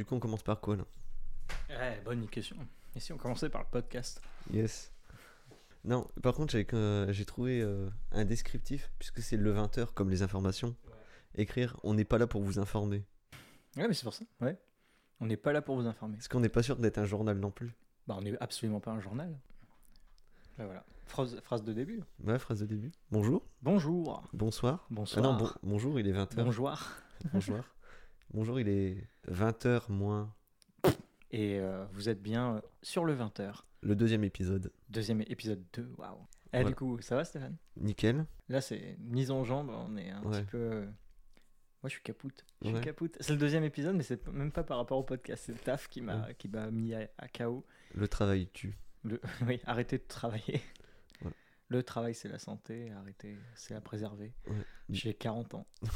Du coup, on commence par quoi là Ouais, bonne question. Et si on commençait par le podcast Yes. Non, par contre, j'ai euh, trouvé euh, un descriptif, puisque c'est le 20h comme les informations. Écrire On n'est pas là pour vous informer. Ouais, mais c'est pour ça. Ouais. On n'est pas là pour vous informer. Parce qu'on n'est pas sûr d'être un journal non plus. Bah, on n'est absolument pas un journal. Voilà. Phrase, phrase de début. Ouais, phrase de début. Bonjour. Bonjour. Bonsoir. Bonsoir. Ah non, bon- bonjour, il est 20h. Bonjour. Bonjour. Bonjour, il est 20h moins Et euh, vous êtes bien euh, sur le 20h. le deuxième épisode. Deuxième épisode 2. Waouh. Eh, Voilà. du coup, ça va, Stéphane? Nickel. Là, c'est mise en jambe. On est un Ouais. petit peu. euh, Moi, je suis capoute. Je suis capoute. C'est le deuxième épisode, mais c'est même pas par rapport au podcast. C'est le taf qui m'a qui m'a mis à, à KO. Le travail tue. Le... Oui, arrêtez de travailler. Le travail, c'est la santé. Arrêtez, c'est la préserver. Ouais. J'ai 40 ans.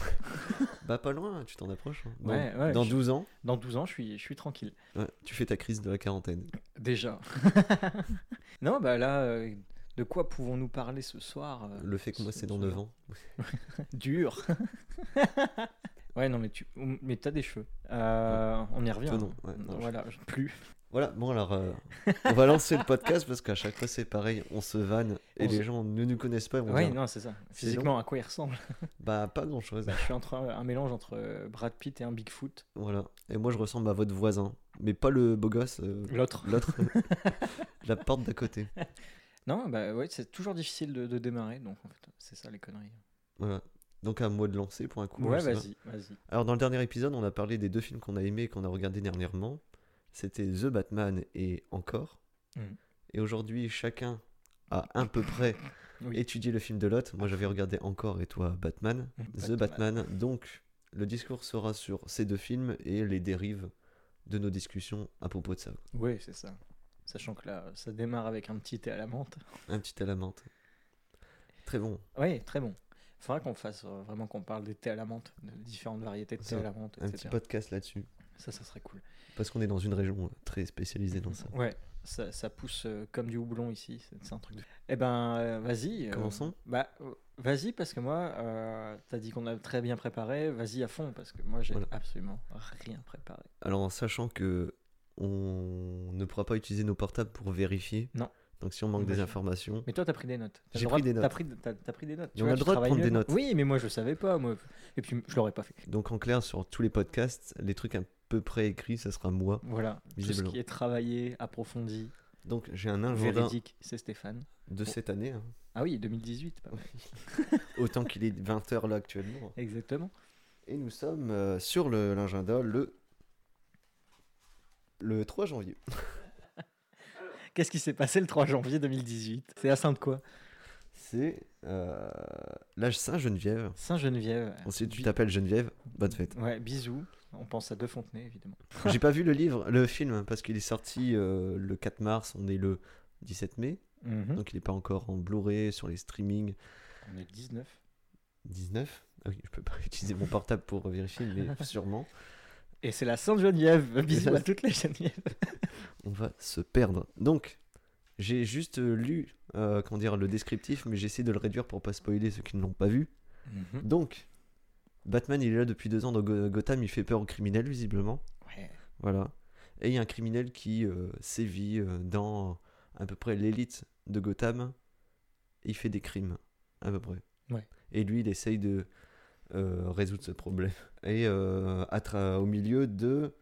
Bah, pas loin, tu t'en approches. hein. Dans, Ouais, ouais, dans je- 12 ans, Dans 12 ans, je suis, je suis tranquille. ouais, tu fais ta crise de la quarantaine. Déjà. non, bah là, euh, de quoi pouvons-nous parler ce soir euh, Le fait que moi, ce- c'est dans ce 9 jour ans. Dur. ouais, non, mais tu mais as des cheveux. Euh, on y revient. Toi, non. Ouais, non, je- voilà, plus. Voilà, bon alors, euh, on va lancer le podcast parce qu'à chaque fois c'est pareil, on se vanne et On les se- gens ne nous connaissent pas. dire, non, c'est ça. Physiquement, à quoi il ressemble Bah pas grand chose. Bah, Je suis entre un, un mélange entre euh, Brad Pitt et un Bigfoot. Voilà. Et moi je ressemble à votre voisin, mais pas le beau gosse, euh, L'autre. l'autre, la porte d'à côté. Non, bah ouais, c'est toujours difficile de, de démarrer, donc en fait, c'est ça les conneries. Voilà. Donc à moi de lancer pour un coup. ouais, vas-y, vas-y. Alors dans le dernier épisode, on a parlé des deux films qu'on a aimés et qu'on a regardés dernièrement. C'était The Batman et Encore. Mhm. Et aujourd'hui, chacun a à peu près Oui. étudié le film de l'autre. Moi j'avais regardé Encore et toi Batman. The Batman. Donc, le discours sera sur ces deux films et les dérives de nos discussions à propos de ça. Oui, c'est ça. Sachant que là, ça démarre avec un petit thé à la menthe. Un petit à la menthe. Très bon. Oui, très bon. Faudra qu'on fasse euh, vraiment qu'on parle des thés à la menthe, de différentes variétés de thé à la menthe, Un petit podcast là-dessus. Ça, ça serait cool. Parce qu'on est dans une région euh, très spécialisée dans ça. Ouais, ça, ça pousse euh, comme du houblon ici. C'est un truc de. Eh ben, euh, vas-y. Commençons Bah, vas-y, parce que moi, t'as dit qu'on a très bien préparé. Vas-y à fond, parce que moi, j'ai Voilà. absolument rien préparé. Alors, en sachant que on ne pourra pas utiliser nos portables pour vérifier. Non. Donc, si on manque des informations, Mais toi, t'as pris des notes. J'ai pris de- des T'as notes. pris, t'as- t'as pris des notes. Et on a le tu droit de prendre des notes. Oui, mais moi, je savais pas. Moi. Et puis, je l'aurais pas fait. donc en clair, sur tous les podcasts, les trucs à peu près écrits, ça sera moi. Voilà. Tout ce qui est travaillé, approfondi, Donc, j'ai un agenda véridique, c'est Stéphane. de cette année, hein. Ah oui, 2018. pas mal. autant qu'il est 20h là actuellement. Exactement. Et nous sommes euh, sur le- l'agenda le... le 3 janvier. Qu'est-ce qui s'est passé le 3 janvier 2018 C'est à Sainte quoi C'est euh, l'âge Saint-Geneviève. Saint-Geneviève. Ensuite, tu t'appelles Geneviève. Bonne fête. Ouais, bisous. On pense à De Fontenay, évidemment. J'ai pas vu le livre, le film, parce qu'il est sorti euh, le 4 mars, on est le 17 mai, Mhm. donc il n'est pas encore en Blu-ray sur les streamings. On est 19. 19 Ah oui, je peux pas utiliser mon portable pour vérifier, mais sûrement. Et c'est la Sainte-Geneviève. Bisous à toutes les Genevièves. On va se perdre. Donc, j'ai juste euh, lu euh, comment dire, le descriptif, mais j'essaie de le réduire pour pas spoiler ceux qui ne l'ont pas vu. Mhm. Donc, Batman, il est là depuis deux ans dans Go- Gotham, il fait peur aux criminels, visiblement. Ouais. Voilà. Et il y a un criminel qui euh, sévit dans à peu près l'élite de Gotham. Il fait des crimes, à peu près. Ouais. Et lui, il essaye de euh, résoudre ce problème. Et au milieu de,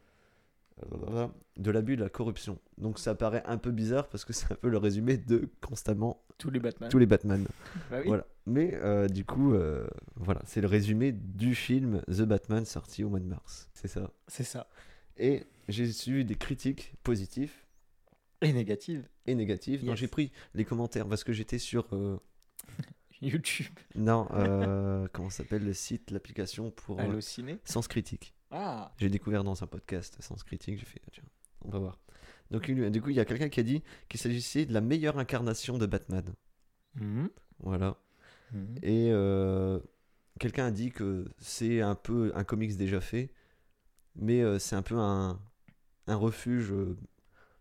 de l'abus de la corruption. Donc ça paraît un peu bizarre parce que c'est un peu le résumé de constamment Tous les Batman. tous les Batman. Bah oui. Voilà. Mais euh, du coup, euh, voilà, c'est le résumé du film The Batman sorti au mois de mars. C'est ça. C'est ça. Et j'ai su des critiques positives Et négative. et négatives. Donc Yes. j'ai pris les commentaires parce que j'étais sur. euh, YouTube. non, comment ça s'appelle le site, l'application pour Allociné. Sens Critique. Ah. J'ai découvert dans un podcast Sens Critique. J'ai fait, tiens, on va voir. Donc du coup, il y a quelqu'un qui a dit qu'il s'agissait de la meilleure incarnation de Batman. Mhm. Voilà. Mhm. Et euh, quelqu'un a dit que c'est un peu un comics déjà fait, mais euh, c'est un peu un, un refuge euh,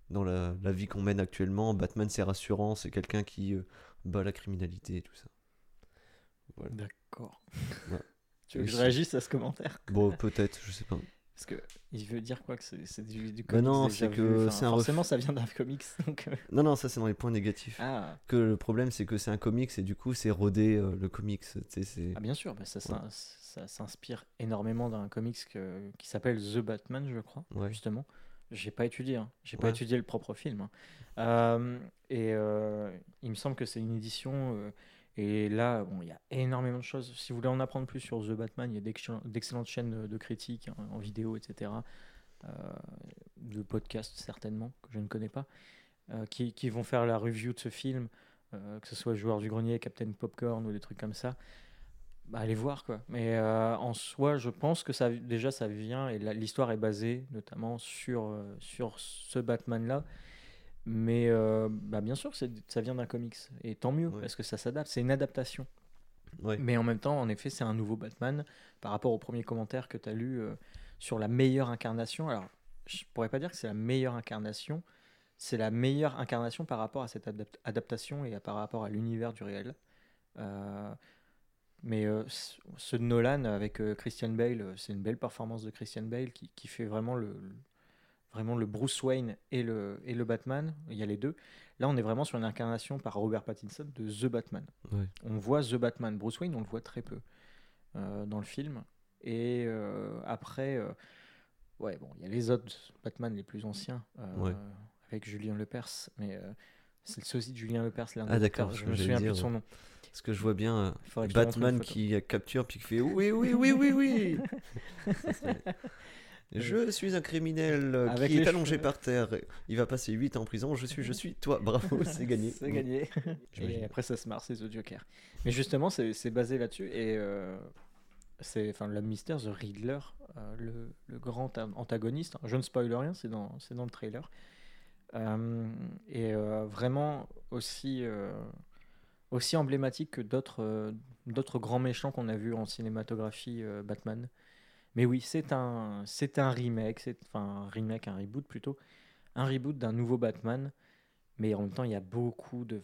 dans la, la vie qu'on mène actuellement. Batman, c'est rassurant, c'est quelqu'un qui bat la criminalité et tout ça. Voilà. D'accord. Ouais. Tu veux que je réagisse à ce commentaire Bon, peut-être, je sais pas. Parce que il veut dire quoi que c'est du, du Bah comics non, c'est que. Enfin, c'est ref- forcément ça vient d'un comics. Donc, euh, Non, non, ça c'est dans les points négatifs. ah. Que le problème c'est que c'est un comics et du coup c'est rodé euh, le comics. Ah bien sûr, bah ça, ça, ça s'inspire énormément d'un comics que- qui s'appelle The Batman, je crois, Ouais. justement. J'ai pas étudié, hein. j'ai pas étudié le propre film. hein. Euh, et euh, il me semble que c'est une édition. Et là, bon, il y a énormément de choses. Si vous voulez en apprendre plus sur The Batman, il y a d'excell- d'excellentes chaînes de critiques hein, en vidéo, etc. euh, de podcasts certainement, que je ne connais pas, euh, qui, vont faire la review de ce film, euh, que ce soit Joueur du Grenier, Captain Popcorn ou des trucs comme ça. Bah, allez voir quoi. Mais en soi, je pense que ça, déjà ça vient et l'histoire est basée notamment sur, sur ce Batman-là. Mais euh, bah, bien sûr, ça vient d'un comics. Et tant mieux, Ouais. parce que ça s'adapte. C'est une adaptation. Ouais. Mais en même temps, en effet, c'est un nouveau Batman par rapport au premier commentaire que tu as lu euh, sur la meilleure incarnation. Alors, je pourrais pas dire que c'est la meilleure incarnation, c'est la meilleure incarnation par rapport à cette adap- adaptation et à- par rapport à l'univers du réel. Euh, mais ce de Nolan avec Christian Bale, c'est une belle performance de Christian Bale qui, qui fait vraiment le, le- vraiment le Bruce Wayne et le, et le Batman. Il y a les deux. Là, on est vraiment sur une incarnation par Robert Pattinson de The Batman Ouais. on voit The Batman. Bruce Wayne, on le voit très peu euh, dans le film. Et euh, après, euh, ouais, bon, il y a les autres Batman les plus anciens, Ouais. avec Julien Lepers, mais c'est le sosie de Julien Lepers, l'un Ah, d'accord, Je me souviens plus de dire, son nom. Parce que je vois bien Batman qui capture puis qui fait oui, oui, oui, oui, oui. Serait- Je suis un criminel euh, Avec qui est allongé cheveux. par terre. Il va passer 8 ans en prison. Je suis, je suis. Toi, bravo, c'est gagné. C'est gagné. Et après, ça se marre, c'est The Joker. Mais justement, c'est basé là-dessus. Et euh, c'est enfin l'homme mystère, The Riddler, euh, le, le grand an- antagoniste. Je ne spoil rien, c'est dans, dans le trailer. Euh, et euh, vraiment aussi, euh, aussi emblématique que d'autres euh, d'autres grands méchants qu'on a vus en cinématographie euh, Batman. Mais oui, c'est un, c'est un remake, c'est enfin un remake, un reboot plutôt, un reboot d'un nouveau Batman. Mais en même temps, il y a beaucoup de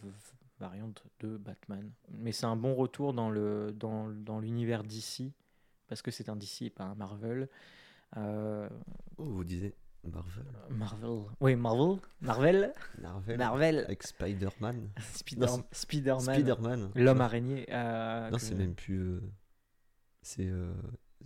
variantes de Batman. Mais c'est un bon retour dans le dans, dans l'univers DC parce que c'est un DC et pas un Marvel. Euh, Oh, vous disiez Marvel. Marvel. Oui, Marvel. Marvel. Marvel. Marvel. Avec Spider-Man. Spider- Spider-Man. Spider-Man. L'homme araignée. euh, Non, que- c'est même plus. euh, C'est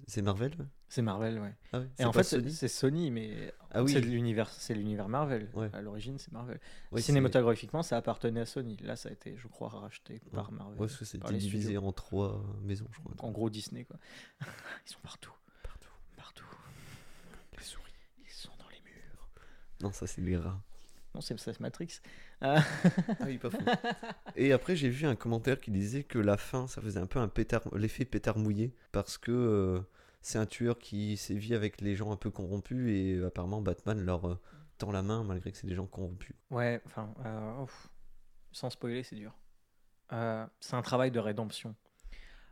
c'est Marvel C'est Marvel, ouais. Ah ouais, Et en fait, c'est- Sony mais Ah oui. c'est l'univers, c'est l'univers Marvel. Ouais. À l'origine, c'est Marvel. Ouais, Cinématographiquement, ça appartenait à Sony. Là, ça a été, je crois, racheté par Marvel. Parce que c'était divisé studios. en trois maisons, je crois. En gros, Disney, quoi. Ils sont partout. Partout. Partout. Les souris. Ils sont dans les murs. Non, ça, c'est les rats. Non, c'est Matrix. Ah oui, pas fou. Et après, j'ai vu un commentaire qui disait que la fin, ça faisait un peu un pétard, l'effet pétard mouillé, parce que euh, c'est un tueur qui sévit avec les gens un peu corrompus, et euh, apparemment Batman leur euh, tend la main malgré que c'est des gens corrompus. Ouais, enfin, euh, sans spoiler, c'est dur. Euh, c'est un travail de rédemption.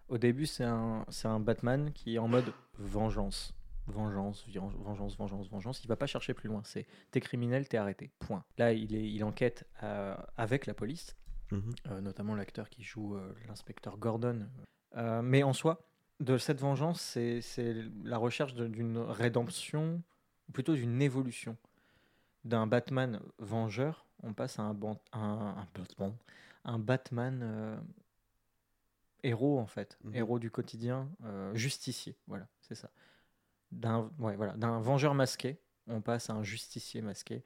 Au début, c'est un, c'est un Batman qui est en mode vengeance. Vengeance, vengeance, vengeance, vengeance. Il va pas chercher plus loin. C'est t'es criminel, t'es arrêté. Point. Là, il, est, il enquête euh, avec la police, Mhm. euh, notamment l'acteur qui joue euh, l'inspecteur Gordon. Euh, mais en soi, de cette vengeance, c'est c'est la recherche d'une rédemption, ou plutôt d'une évolution. D'un Batman vengeur, on passe à un, ban- un, un Batman, un Batman héros, en fait. Mhm. Héros du quotidien, justicier. Voilà, c'est ça. D'un ouais, voilà, d'un vengeur masqué, on passe à un justicier masqué.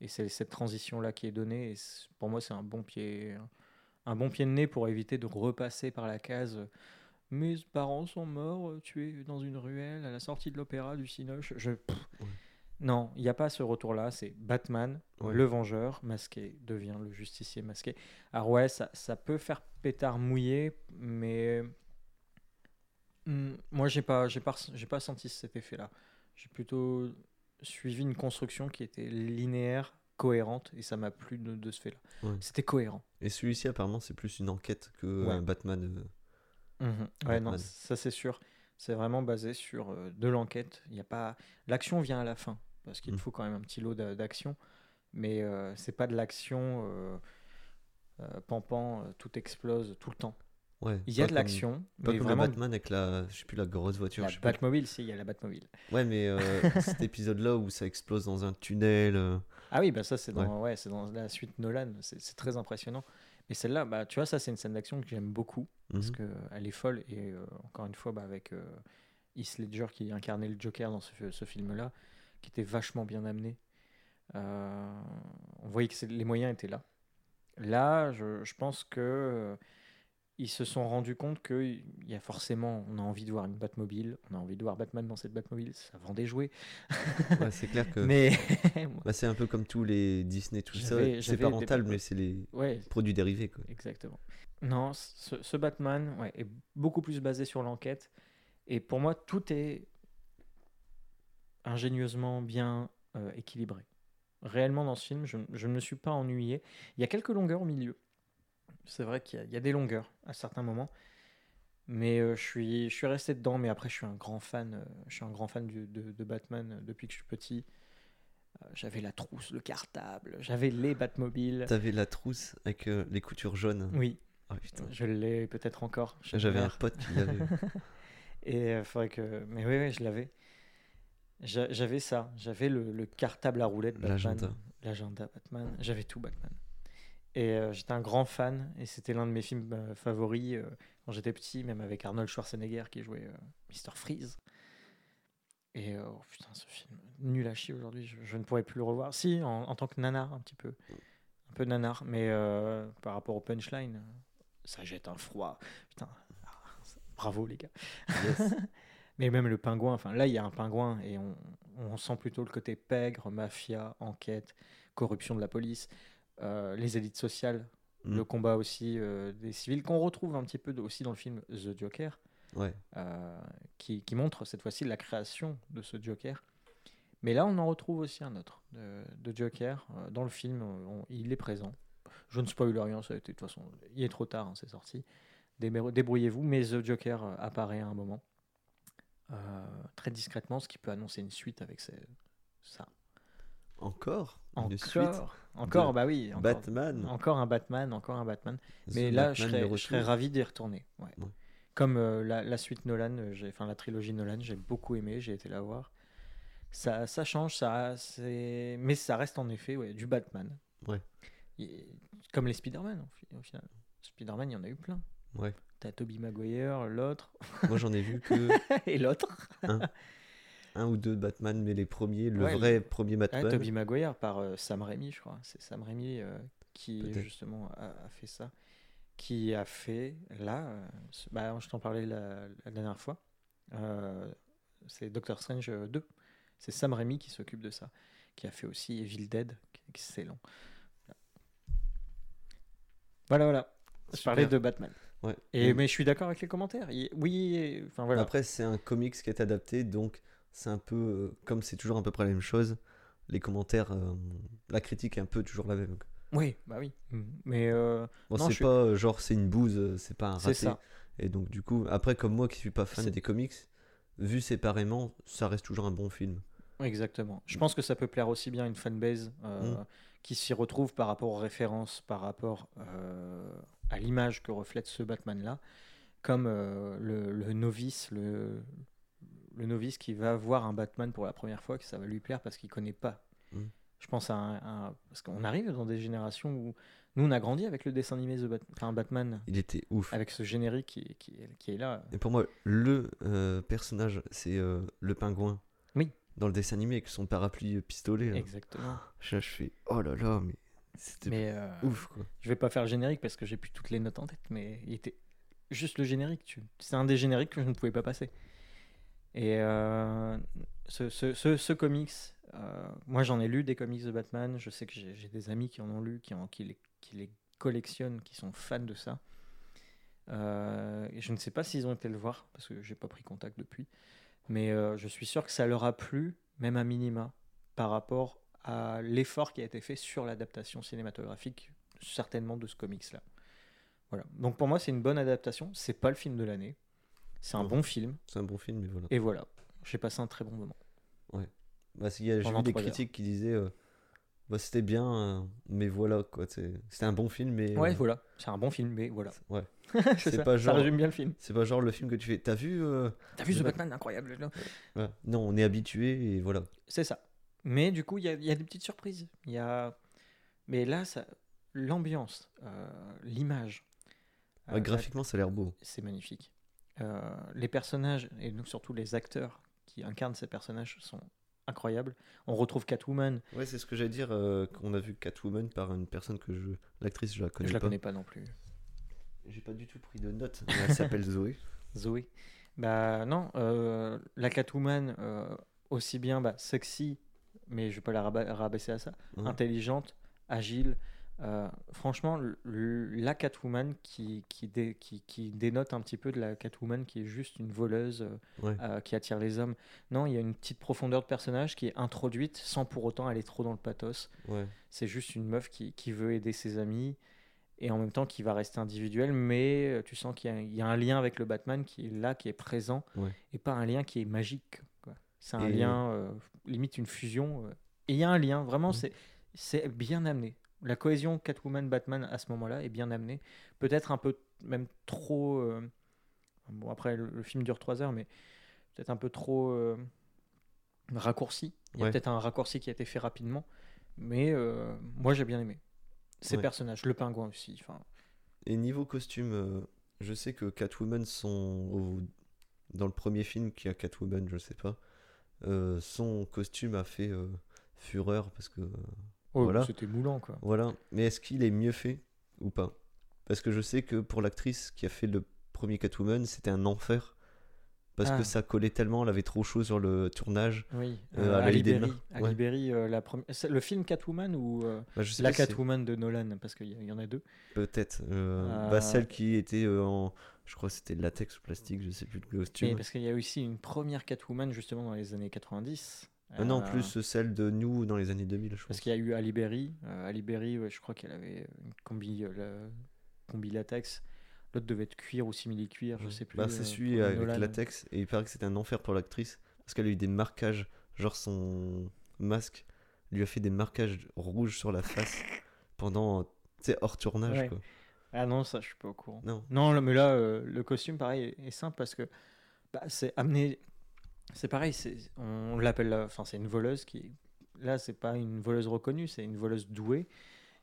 Et c'est cette transition-là qui est donnée. Et pour moi, c'est un bon pied, un bon pied de nez pour éviter de repasser par la case. Mes parents sont morts, tués dans une ruelle à la sortie de l'opéra du Cinoche. Je, pff. Ouais. Non, il n'y a pas ce retour-là. C'est Batman, Ouais. le vengeur masqué, devient le justicier masqué. Alors ouais, ça, ça peut faire pétard mouillé, mais Hmm, moi, j'ai pas, j'ai pas, j'ai pas senti cet effet-là. J'ai plutôt suivi une construction qui était linéaire, cohérente, et ça m'a plu de, de ce fait-là. Ouais. C'était cohérent. Et celui-ci, apparemment, c'est plus une enquête que Ouais. un Batman. euh, Mhm. Ouais, non, ça c'est sûr. C'est vraiment basé sur euh, de l'enquête. Il y a pas, l'action vient à la fin parce qu'il Mm. faut quand même un petit lot d'a- d'action, mais euh, c'est pas de l'action euh, euh, pampant, euh, tout explose tout le temps. Ouais. Il y a de l'action, Pas mais comme vraiment le Batman avec la, je sais plus, la grosse voiture. la je sais plus. Batmobile, si, il y a la Batmobile. Ouais, mais euh, cet épisode-là où ça explose dans un tunnel. euh, Ah oui, bah ça c'est dans, ouais. c'est dans la suite Nolan, c'est très impressionnant. Mais celle-là, bah, tu vois, ça c'est une scène d'action que j'aime beaucoup, parce mhm. qu'elle est folle, et euh, encore une fois, bah, avec Heath Ledger qui incarnait le Joker dans ce, ce film-là, qui était vachement bien amené. On voyait que les moyens étaient là. Là, je, je pense que ils se sont rendus compte qu'il y a forcément, on a envie de voir une Batmobile, on a envie de voir Batman dans cette Batmobile, ça vend des jouets. Ouais, c'est clair que. Mais Bah, c'est un peu comme tous les Disney, tout ça. C'est pas des- rentable, mais c'est les ouais, produits dérivés. Quoi. Exactement. Non, ce, ce Batman ouais, est beaucoup plus basé sur l'enquête. Et pour moi, tout est ingénieusement bien euh, équilibré. Réellement, dans ce film, je, je ne me suis pas ennuyé. Il y a quelques longueurs au milieu. C'est vrai qu'il y, a- il y a des longueurs à certains moments. Mais euh, je, suis, je suis resté dedans. Mais après, je suis un grand fan, euh, je suis un grand fan du- de, de Batman euh, depuis que je suis petit. Euh, J'avais la trousse, le cartable, j'avais les Batmobiles. T'avais la trousse avec les coutures jaunes. Oui, Ah, putain. je l'ai peut-être encore. J'avais un pote qui l'avait. Et faudrait que. Mais oui, oui, je l'avais. J'a- J'avais ça. J'avais le, le cartable à roulettes Batman. L'agenda. L'agenda Batman. J'avais tout Batman. Et euh, j'étais un grand fan. Et c'était l'un de mes films euh, favoris euh, quand j'étais petit, même avec Arnold Schwarzenegger qui jouait Mr. Freeze. Et oh, putain, ce film, nul à chier aujourd'hui. Je, je ne pourrais plus le revoir. Si, en, en tant que nanar, un petit peu. Un peu nanar. Mais par rapport au punchline, ça jette un froid. Putain. ah, bravo, les gars. Yes. Mais même le pingouin, enfin là il y a un pingouin et on, on sent plutôt le côté pègre, mafia, enquête, corruption de la police, les élites sociales, Mm. le combat aussi euh, des civils qu'on retrouve un petit peu aussi dans le film The Joker, Ouais. euh, qui, qui montre cette fois-ci la création de ce Joker. Mais là on en retrouve aussi un autre de, de Joker euh, dans le film, on- il est présent. Je ne spoil rien, ça a été de toute façon, il est trop tard, hein, c'est sorti. Débr- Débrouillez-vous, mais The Joker euh, apparaît à un moment euh, très discrètement, ce qui peut annoncer une suite avec ça. Encore Une Encore, suite encore, bah oui, encore, Batman. encore un Batman, encore un Batman. The Mais là, je serais, je serais ravi d'y retourner. ouais. Ouais. Comme euh, la, la suite Nolan, euh, enfin la trilogie Nolan, j'ai beaucoup aimé, j'ai été la voir. Ça, ça change, ça, mais ça reste en effet ouais, du Batman. Ouais. Et- comme les Spider-Man au, fi- au final. Spider-Man, il y en a eu plein. Ouais. T'as Tobey Maguire, l'autre, Moi j'en ai vu que et l'autre. un ou deux Batman, mais les premiers, le Ouais, vrai premier Ouais, Batman. Tobey Maguire par euh, Sam Raimi, je crois. C'est Sam Raimi euh, qui justement a, a fait ça. Qui a fait là, euh, ce- bah, je t'en parlais la, la dernière fois. c'est Doctor Strange euh, 2. C'est Sam Raimi qui s'occupe de ça. Qui a fait aussi Evil Dead, qui est excellent. Voilà, voilà. Je parlais de Batman. Ouais. Et, mais je suis d'accord avec les commentaires. Oui, enfin voilà. Après, c'est un comics qui est adapté, donc c'est un peu euh, comme c'est toujours à peu près la même chose. Les commentaires, euh, la critique est un peu toujours la même. Oui, bah oui. Mais euh, Bon, c'est suis- pas genre c'est une bouse, c'est pas un c'est raté. ça. Et donc du coup, après comme moi qui suis pas fan des comics, vu séparément, ça reste toujours un bon film. Exactement. Je pense que ça peut plaire aussi bien à une fanbase euh, Mm. qui s'y retrouve par rapport aux références, par rapport euh, à l'image que reflète ce Batman-là, comme euh, le, le novice, le, le novice qui va voir un Batman pour la première fois, que ça va lui plaire parce qu'il connaît pas. Mm. Je pense à un, parce qu'on arrive dans des générations où nous on a grandi avec le dessin animé The Bat- enfin, Batman, Il était ouf. avec ce générique qui, qui, est- qui est là. Et pour moi, le euh, personnage, c'est euh, le pingouin. Oui. Dans le dessin animé avec son parapluie euh, pistolet. là. Exactement. Je, je fais oh là là, mais c'était euh, ouf quoi. Je vais pas faire le générique parce que j'ai plus toutes les notes en tête, mais il était juste le générique. Tu... C'est un des génériques que je ne pouvais pas passer. Et euh, ce, ce, ce, comics, euh, moi j'en ai lu des comics de Batman. Je sais que j'ai des amis qui en ont lu, qui, en, qui, les, qui les collectionnent, qui sont fans de ça. Euh, je ne sais pas s'ils ont été le voir parce que j'ai pas pris contact depuis, mais je suis sûr que ça leur a plu, même à minima, par rapport à l'effort qui a été fait sur l'adaptation cinématographique, certainement de ce comics-là. Voilà. Donc pour moi, c'est une bonne adaptation. C'est pas le film de l'année. C'est un bon film. C'est un bon film, mais voilà. Et voilà. J'ai passé un très bon moment. Bah, s'il y a- j'ai vu des heures. critiques qui disaient euh, Bah, c'était bien, euh, mais voilà quoi. C'était un bon film, mais. Ouais, euh, voilà. C'est un bon film, mais voilà. Ouais. c'est ça. pas Ça genre- résume bien le film. C'est pas genre le film que tu fais. T'as vu T'as vu The The Bat- Batman incroyable là. Non, on est habitué et voilà. C'est ça. Mais du coup, il y a, y a des petites surprises. Il y a... Mais là, ça... l'ambiance, l'image, Ouais, graphiquement, ça a l'air beau. c'est magnifique. Euh, les personnages, et nous surtout les acteurs qui incarnent ces personnages sont incroyables. On retrouve Catwoman, Ouais, c'est ce que j'allais dire. euh, qu'on a vu Catwoman par une personne que je. L'actrice, je la connais je la pas. connais pas non plus. J'ai pas du tout pris de notes. Elle s'appelle Zoé. Zoé. Bah non, euh, la Catwoman, euh, aussi bien bah, sexy, mais je vais pas la raba- rabaisser à ça, Ouais. intelligente, agile. Euh, franchement, la Catwoman qui, qui, dé- qui, qui dénote un petit peu de la Catwoman qui est juste une voleuse euh, Ouais. euh, qui attire les hommes. Non, il y a une petite profondeur de personnage qui est introduite sans pour autant aller trop dans le pathos. Ouais. C'est juste une meuf qui, qui veut aider ses amis et en même temps qui va rester individuelle, mais tu sens qu'il y, a- il y a un lien avec le Batman qui est là, qui est présent, Ouais. et pas un lien qui est magique. C'est un Et- lien, euh, limite une fusion. et il y a un lien, vraiment, c'est c'est bien amené. La cohésion Catwoman-Batman à ce moment-là est bien amenée. Peut-être un peu même trop... euh, bon, après, le, le film dure 3 heures, mais peut-être un peu trop euh, raccourci. Il y a Ouais. peut-être un raccourci qui a été fait rapidement, mais euh, moi j'ai bien aimé. Ces Ouais. personnages, le pingouin aussi. Enfin, Et niveau costume, je sais que Catwoman, son... au- dans le premier film qui a Catwoman, je sais pas, son costume a fait fureur parce que. Oh, Voilà. c'était moulant quoi. Voilà. Mais est-ce qu'il est mieux fait ou pas? Parce que je sais que pour l'actrice qui a fait le premier Catwoman, c'était un enfer. Parce Ah. que ça collait tellement, elle avait trop chaud sur le tournage. Oui, Euh, euh, à de Berry. main. Ali Ouais. Euh, la première... le film Catwoman ou euh, Bah, je sais la Catwoman de Nolan Parce qu'il y, y en a deux. Peut-être. bah, celle qui était en. Je crois que c'était latex ou plastique, je sais plus Mais costume. parce qu'il y a aussi une première Catwoman justement dans les années 90. Ah non, Euh, plus celle de nous dans les années 2000, je pense. Parce qu'il y a eu Ali Berry. Euh, Ali Berry, ouais, je crois qu'elle avait une combi, euh, la- combi latex. L'autre devait être cuir ou simili-cuir, je sais plus. Bah, c'est euh, celui avec Nolan. latex et il paraît que c'était un enfer pour l'actrice parce qu'elle a eu des marquages, genre son masque lui a fait des marquages rouges sur la face pendant, tu sais, hors tournage Ouais. quoi. Ah non, ça, je suis pas au courant. Non. Non, mais là, euh, le costume, pareil, est, simple parce que bah, c'est amené. C'est pareil, on l'appelle. la- Enfin, c'est une voleuse qui. Là, c'est pas une voleuse reconnue, c'est une voleuse douée.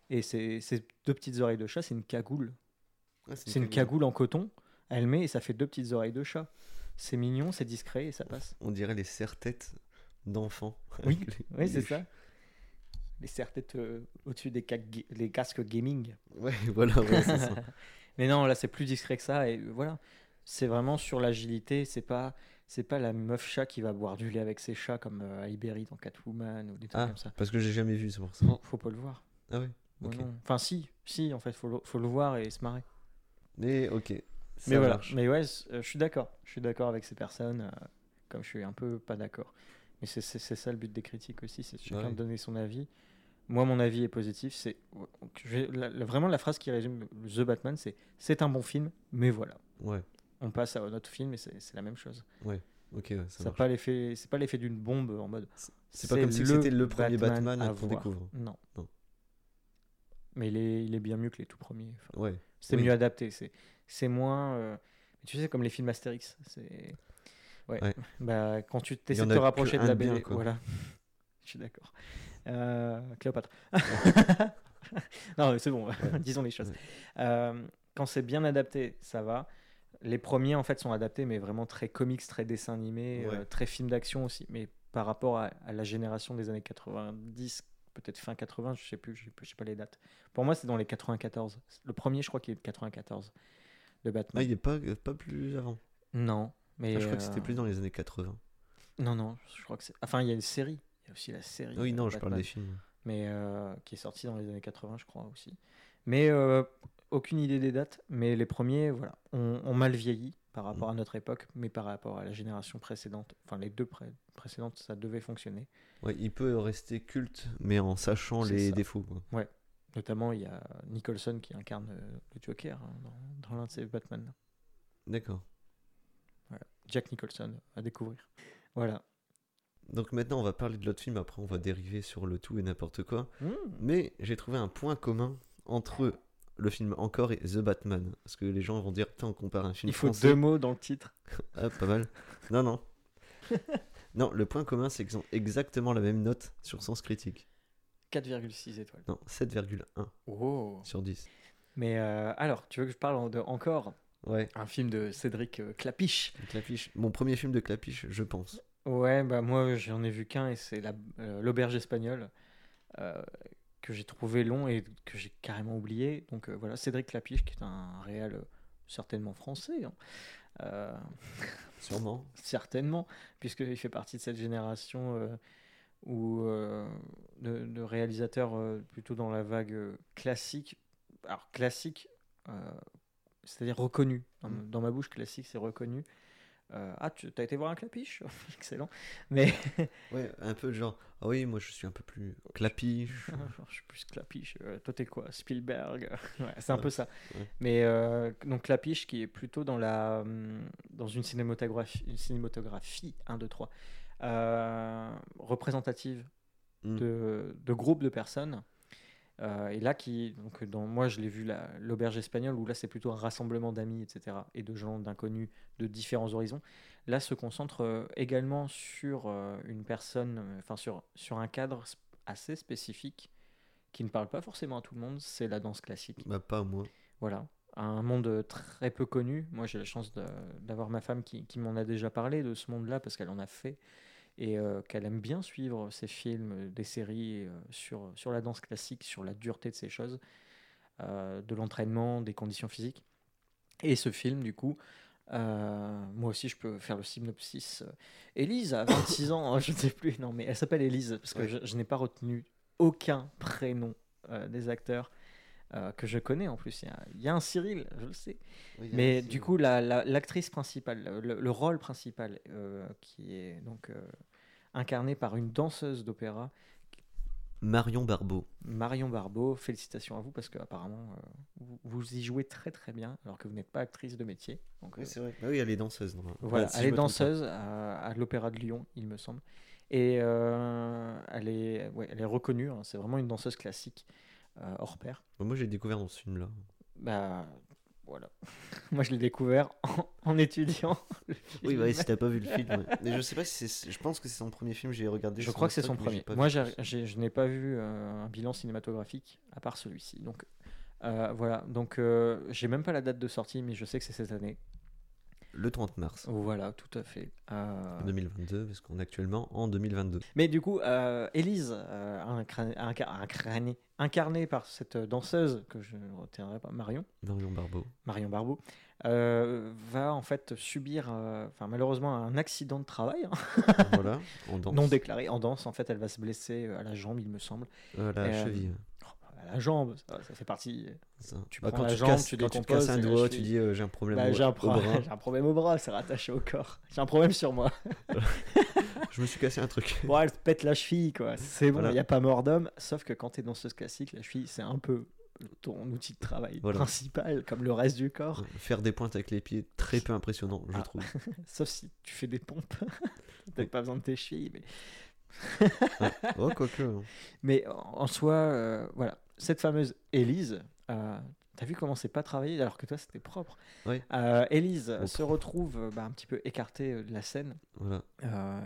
Et c'est c'est deux petites oreilles de chat, c'est une cagoule. C'est une cagoule en coton. Elle met et ça fait deux petites oreilles de chat. C'est mignon, c'est discret et ça passe. On dirait les serre-têtes d'enfants. Oui, les- Oui, c'est ça. Les serre-têtes euh, au-dessus des, ca- les casques gaming. Ouais, voilà, ouais, c'est ça. Mais non, là c'est plus discret que ça et voilà. C'est vraiment sur l'agilité, c'est pas c'est pas la meuf chat qui va boire du lait avec ses chats comme euh, Ali Berry dans Catwoman ou des trucs Ah, comme ça. parce que j'ai jamais vu, c'est pour ça. Faut, faut pas le voir. Ah ouais, Ouais, ok. non. Enfin si, si en fait, faut le, faut le voir et se marrer. Mais ok. ça Mais voilà, mais ouais, euh, je suis d'accord. Je suis d'accord avec ces personnes euh, comme je suis un peu pas d'accord. Mais c'est ça le but des critiques aussi, c'est chacun Ouais. de donner son avis. Moi, mon avis est positif. C'est vraiment la phrase qui résume The Batman, c'est c'est un bon film, mais voilà. Ouais, On passe à notre film et c'est la même chose. ok, ouais, ça Ça pas l'effet, c'est pas l'effet d'une bombe en mode. C'est pas comme si c'était le premier Batman à qu'on découvre. Non. Non. Mais il est, il est bien mieux que les tout premiers. Enfin, Ouais, c'est Oui. mieux adapté. C'est, c'est moins. euh, Tu sais, comme les films Astérix. C'est. Ouais. Ouais. Bah, quand tu essaies de te rapprocher de la BD. Voilà. Je suis d'accord. Euh, Cléopâtre. non, mais c'est bon. Disons les choses. Euh, quand c'est bien adapté, ça va. Les premiers, en fait, sont adaptés, mais vraiment très comics, très dessin animé, Ouais. euh, très film d'action aussi. Mais par rapport à, à la génération des années 90, peut-être fin 80, je sais plus, je sais, plus- je sais pas les dates. Pour moi, c'est dans les 94. Le premier, je crois qu'il est de 94, de Ah, Batman. il est pas, pas plus avant. Non, mais Ah, je crois que c'était euh, plus dans les années 80. Non, non, je crois que c'est. Enfin, il y a une série. Il y a aussi la série. Oui, euh, non, je parle des films. Mais euh, qui est sortie dans les années 80, je crois aussi. Mais euh, aucune idée des dates. Mais les premiers, voilà, ont, ont mal vieilli par rapport à Mm. notre époque, mais par rapport à la génération précédente. Enfin, les deux pré- précédentes, ça devait fonctionner. Ouais, il peut rester culte, mais en sachant les ça. défauts. quoi. Notamment, il y a Nicholson qui incarne euh, le Joker hein, dans, dans l'un de ses Batman. D'accord. Voilà. Jack Nicholson à découvrir. Voilà. Donc maintenant, on va parler de l'autre film. Après, on va dériver sur le tout et n'importe quoi. Hmm. Mais j'ai trouvé un point commun entre le film Encore et The Batman. Parce que les gens vont dire, putain, on compare un film Il faut français. deux mots dans le titre. Ah, pas mal. Non, non. non, le point commun, c'est qu'ils ont exactement la même note sur Sens Critique. 4,6 étoiles. Non, 7,1 Oh. sur 10. Mais euh, alors, tu veux que je parle de encore? Ouais, un film de Cédric euh, Clapiche Clapiche. Mon premier film de Clapiche, je pense. Ouais, bah moi j'en ai vu qu'un et c'est la- euh, l'auberge espagnole euh, que j'ai trouvé long et que j'ai carrément oublié. Donc euh, voilà, Cédric Clapiche qui est un réel euh, certainement français, hein. Euh, Sûrement. certainement, puisqu'il fait partie de cette génération euh, où, de, de réalisateurs plutôt dans la vague classique. Alors classique, c'est-à-dire reconnu. Dans, Mm. dans ma bouche, classique, c'est reconnu. Euh, ah, tu as été voir un clapiche Excellent. Mais Ouais, un peu genre, ah oui, moi je suis un peu plus Clapiche. je suis plus clapiche. Euh, toi, t'es quoi Spielberg Ouais, C'est un Ouais, peu ça. ouais. Mais euh, donc clapiche qui est plutôt dans, la, hum, dans une cinématographie, une cinématographie 1, 2, 3, euh, représentative Mm. de, de groupes de personnes. Euh, et là, qui, donc, dans, moi, je l'ai vu la- l'auberge espagnole, où là, c'est plutôt un rassemblement d'amis, etc., et de gens, d'inconnus, de différents horizons. Là, se concentre euh, également sur euh, une personne, enfin, sur, sur un cadre assez spécifique, qui ne parle pas forcément à tout le monde, c'est la danse classique. Bah, pas moi. Voilà, un monde très peu connu. Moi, j'ai la chance d'avoir ma femme qui, qui m'en a déjà parlé de ce monde-là parce qu'elle en a fait et euh, qu'elle aime bien suivre ces films, des séries euh, sur, sur la danse classique, sur la dureté de ces choses, euh, de l'entraînement, des conditions physiques. Et ce film, du coup, euh, moi aussi, je peux faire le synopsis. Élise a 26 ans, je ne sais plus, non, mais elle s'appelle Élise parce que Ouais. je, je n'ai pas retenu aucun prénom euh, des acteurs euh, que je connais en plus. Il y a- il y, a un Cyril, je le sais. Oui, Mais du coup, la- la- l'actrice principale, le, le rôle principal, euh, qui est donc euh, incarné par une danseuse d'opéra, Marion Barbeau. Marion Barbeau, félicitations à vous parce qu'apparemment euh, vous, vous y jouez très très bien alors que vous n'êtes pas actrice de métier. Donc, Oui, c'est vrai. Ah oui, elle est danseuse. non voilà, si elle est danseuse à, à l'Opéra de Lyon, il me semble. Et elle, est, ouais, elle est reconnue, hein, c'est vraiment une danseuse classique, euh, hors pair. Bah, Moi, j'ai découvert dans ce film-là. Bah voilà. Moi je l'ai découvert en, en étudiant. le Oui, bah, si t'as pas vu le film. ouais. Mais je sais pas si c'est. Je pense que c'est son premier film. J'ai regardé. Je crois que c'est son premier. Moi je n'ai pas vu euh, un bilan cinématographique à part celui-ci. Donc euh, voilà. Donc euh, j'ai même pas la date de sortie, mais je sais que c'est cette année. Le 30 mars Voilà, tout à fait. Euh, 2022, parce qu'on est actuellement en 2022. Mais du coup, euh, Élise, euh, incarnée, inca- incarnée- incarnée par cette danseuse que je ne retiendrai pas, Marion, Marion Barbeau. Marion Barbeau, euh, va en fait subir, euh, enfin malheureusement, un accident de travail hein, voilà, on danse. non déclaré en danse. En fait, elle va se blesser à la jambe, il me semble. Euh, la Euh, cheville. La jambe, ça, ça fait partie. ça. tu Bah, prends quand la tu jambe, casses, tu quand tu te casses un doigt, tu dis euh, j'ai un problème Bah, au, j'ai, un au bras. j'ai un problème au bras, c'est rattaché au corps. J'ai un problème sur moi. je me suis cassé un truc. Bon, elle te pète la cheville, quoi. C'est bon, il Voilà. n'y a pas mort d'homme. Sauf que quand tu es danseuse classique, la cheville, c'est un peu ton outil de travail Voilà. principal, comme le reste du corps. Faire des pointes avec les pieds, très peu impressionnant, je Ah. trouve. Sauf si tu fais des pompes. Oui. pas besoin de tes chevilles. Mais, Oh, quoique. hein. mais en en soi, euh, voilà. Cette fameuse Élise, euh, t'as vu comment c'est pas travaillé alors que toi, c'était propre. Oui. Euh, Élise se retrouve euh, bah, un petit peu écartée de la scène. Voilà.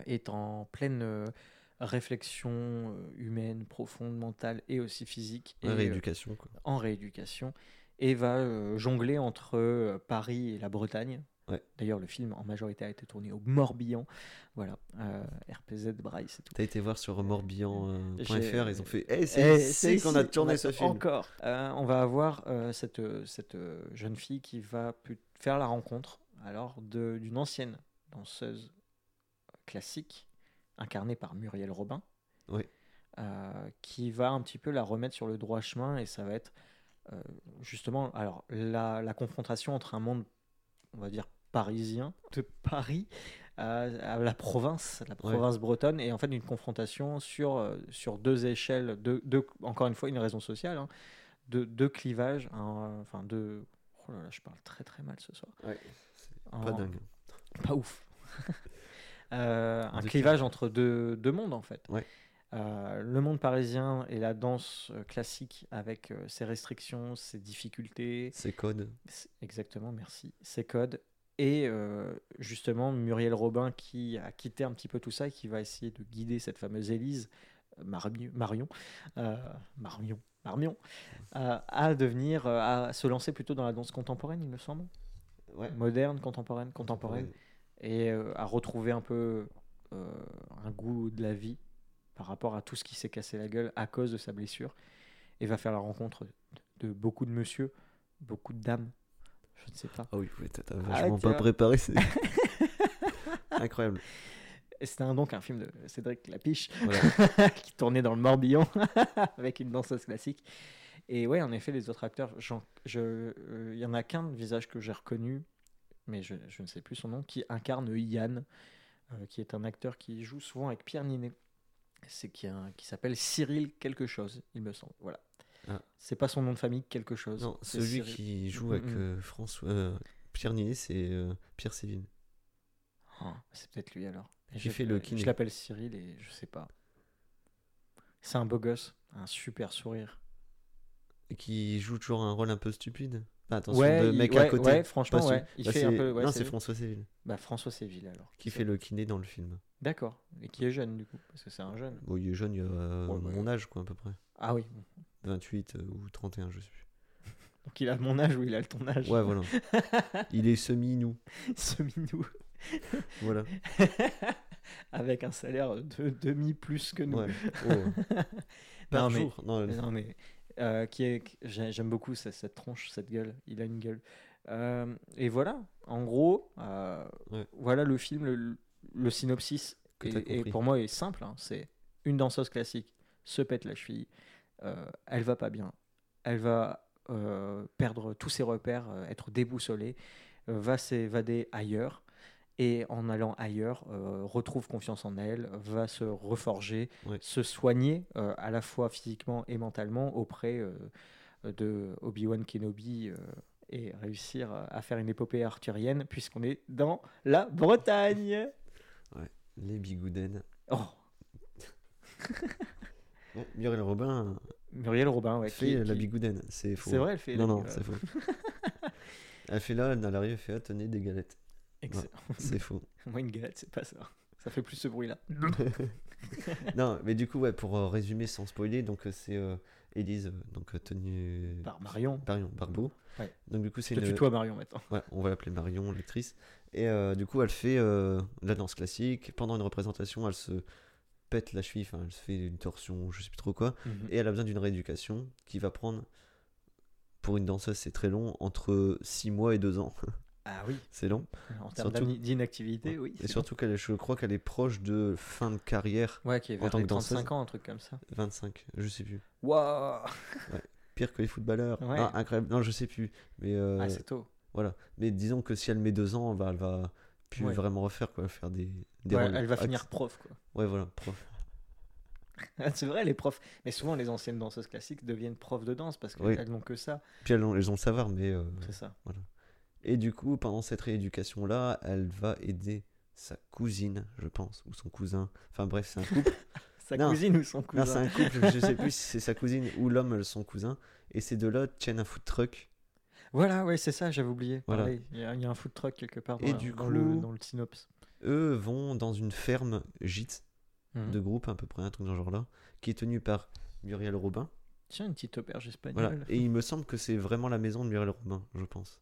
est en pleine réflexion humaine, profonde, mentale et aussi physique. Et, euh, rééducation, quoi. en rééducation et va jongler entre Paris et la Bretagne. Ouais. D'ailleurs, le film en majorité a été tourné au Morbihan. Voilà, euh, RPZ, Bryce et tout. T'as été voir sur morbihan.fr, ils ont fait Eh, Eh, c'est ici qu'on a tourné ce film. Encore. Euh, on va avoir euh, cette, cette jeune fille qui va faire la rencontre alors d'une ancienne danseuse classique incarnée par Muriel Robin. Oui. qui va un petit peu la remettre sur le droit chemin et ça va être justement alors la, la confrontation entre un monde on va dire parisien de Paris à, à la province la province bretonne et en fait une confrontation sur euh, sur deux échelles deux, deux- encore une fois une raison sociale hein, deux, deux clivages un- enfin deux oh là là je parle très très mal ce soir Ouais, c'est En- pas dingue. pas ouf. Euh, un clivage entre deux, deux mondes en fait. Ouais. Euh, le monde parisien et la danse euh, classique avec euh, ses restrictions, ses difficultés, C'est code. C'est- Exactement, merci. Ses codes. Et euh, justement, Muriel Robin qui a quitté un petit peu tout ça et qui va essayer de guider cette fameuse Élise, euh, Marion, euh, Marion, Marmion, euh, à devenir, à se lancer plutôt dans la danse contemporaine, il me semble. Ouais. Moderne, contemporaine, contemporaine. Et à retrouver un peu un goût de la vie par rapport à tout ce qui s'est cassé la gueule à cause de sa blessure. Et va faire la rencontre de, de beaucoup de monsieur, beaucoup de dames. Je ne sais pas. Ah oui, t'as Ah, vachement tu pas préparé. C'est incroyable. C'était donc un film de Cédric Lapiche Voilà. qui tournait dans le Morbihan avec une danseuse classique. Et ouais, en effet, les autres acteurs, j'en- je- euh, il y en a qu'un visage que j'ai reconnu, mais je, je ne sais plus son nom, qui incarne Yann, euh, qui est un acteur qui joue souvent avec Pierre Ninet. C'est qui, un- qui s'appelle Cyril quelque chose, il me semble. Voilà. Ah. C'est pas son nom de famille quelque chose. Non, celui Cyril. qui joue avec Mm, mm. euh, François. euh, Pierre Ninet, c'est euh, Pierre Séville. Oh, c'est peut-être lui alors. Je- fait le Je kiné. l'appelle Cyril et je sais pas. C'est un beau gosse, un super sourire. Et qui joue toujours un rôle un peu stupide. Attention, ouais, de mec à côté. ouais, franchement, ouais. Il Bah, fait un peu. non, c'est. François Séville Bah, François Séville alors. qui fait le kiné dans le film. D'accord. Et qui est jeune du coup, parce que c'est un jeune. Bon, il est jeune, il a euh, mon âge, quoi, à peu près. Ah oui. 28 euh, ou 31, je sais plus. Donc il a mon âge ou il a le ton âge. Ouais, voilà. il est semi-nous. Semi-nous. Voilà. Avec un salaire de demi plus que nous. Ouais. Oh. Par Non, mais- jour. Non, Non, mais euh, qui est, j'aime beaucoup cette, cette tronche, cette gueule. Il a une gueule. Euh, et voilà, en gros, euh, Ouais. voilà le film, le, le synopsis. Et, pour moi, est simple. hein, c'est une danseuse classique se pète la cheville. elle va pas bien. Elle va perdre tous ses repères, être déboussolée, va s'évader ailleurs. Et en allant ailleurs, euh, retrouve confiance en elle, va se reforger, se soigner euh, à la fois physiquement et mentalement auprès euh, de Obi-Wan Kenobi euh, et réussir à faire une épopée arthurienne puisqu'on est dans la Bretagne. les bigouden. Oh, Muriel Robin Muriel Robin, ouais. fait qui- la qui- bigouden. C'est faux. C'est vrai, elle fait. Non, la- non, c'est faux. elle fait là, elle arrive, elle fait ah, tenez des galettes. Excellent. C'est faux. Moi, une galette, c'est pas ça. Ça fait plus ce bruit-là. non, mais du coup, ouais, pour euh, résumer sans spoiler, donc euh, c'est euh, Élise, euh, donc tenue Par Marion. Marion Barbeau. Ouais. Donc du coup, c'est Je te une... tutoie Marion maintenant. Ouais, on va l'appeler Marion, l'actrice. Et euh, du coup, elle fait euh, la danse classique. Pendant une représentation, elle se pète la cheville, elle se fait une torsion, je sais plus trop quoi. Et elle a besoin d'une rééducation qui va prendre, pour une danseuse, c'est très long, entre 6 mois et 2 ans. Ah oui. c'est long. En termes d'inactivité, oui. Et surtout qu'elle, je crois qu'elle est proche de fin de carrière. Ouais, qui est en vers tant les que danseuse. 35 ans, un truc comme ça. 25, je sais plus. Waouh Pire que les footballeurs. Ouais. Non, incroyable. Non, je sais plus. Mais euh, Ah, c'est tôt. voilà. Mais disons que si elle met 2 ans, bah, elle va plus Ouais. vraiment refaire quoi, faire des, des Ouais, rôles elle va finir prof, quoi. Ouais, voilà, prof. c'est vrai, les profs. Mais souvent, les anciennes danseuses classiques deviennent profs de danse parce qu'elles Oui. n'ont que ça. Puis elles ont, elles ont le savoir, mais. euh, C'est ça. Et du coup, pendant cette rééducation-là, elle va aider sa cousine, je pense, ou son cousin. Enfin bref, c'est un couple. Sa Non. cousine ou son non, c'est cousin un couple, je sais plus si c'est sa cousine ou l'homme, son cousin. Et ces deux-là tiennent un food truck. Voilà, ouais, c'est ça, j'avais oublié. Voilà. Il y, a- il y a un food truck quelque part dans, Et la- du dans le, coup- dans le synopsis. Eux vont dans une ferme gîte Mhm. de groupe, à peu près, un truc dans ce genre-là, qui est tenue par Muriel Robin. Tiens, une petite auberge espagnole. Voilà. Et il me semble que c'est vraiment la maison de Muriel Robin, je pense.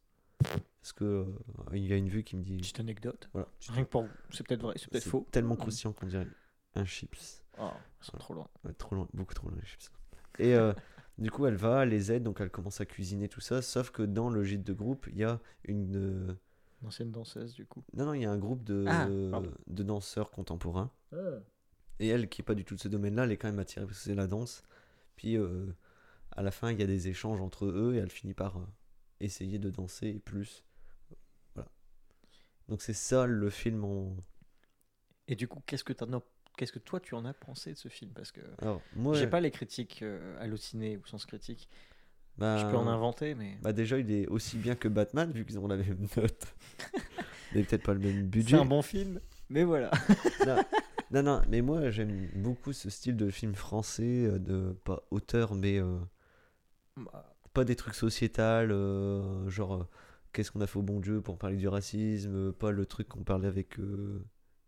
Parce que euh, il y a une vue qui me dit. Petite anecdote. Voilà. Rien que pour. C'est peut-être vrai, c'est peut-être faux. Tellement croustillant qu'on dirait un chips. Oh, ils sont trop loin. Ouais, trop loin, beaucoup trop loin les chips. Et euh, du coup, elle va, elle les aide, donc elle commence à cuisiner tout ça. Sauf que dans le gîte de groupe, il y a une. euh, Une ancienne danseuse, du coup. Non, non, il y a un groupe de, Ah, de danseurs contemporains. Et elle, qui est pas du tout de ce domaine-là, elle est quand même attirée parce que c'est la danse. Puis à la fin, il y a des échanges entre eux et elle finit par essayer de danser et plus. Donc c'est ça le film en. Et du coup, qu'est-ce que, qu'est-ce que toi, tu en as pensé de ce film? Parce que Alors, moi. j'ai pas les critiques euh, hallucinées ou sens critique. bah, Je peux en inventer, mais. Bah déjà, il est aussi bien que Batman, vu qu'ils ont la même note. Mais peut-être pas le même C'est budget. un bon film, Mais voilà. non, non, non, mais moi j'aime beaucoup ce style de film français, euh, de pas auteur, mais euh, Bah, pas des trucs sociétals, euh, genre qu'est-ce qu'on a fait au bon Dieu pour parler du racisme, euh, pas le truc qu'on parlait avec, euh,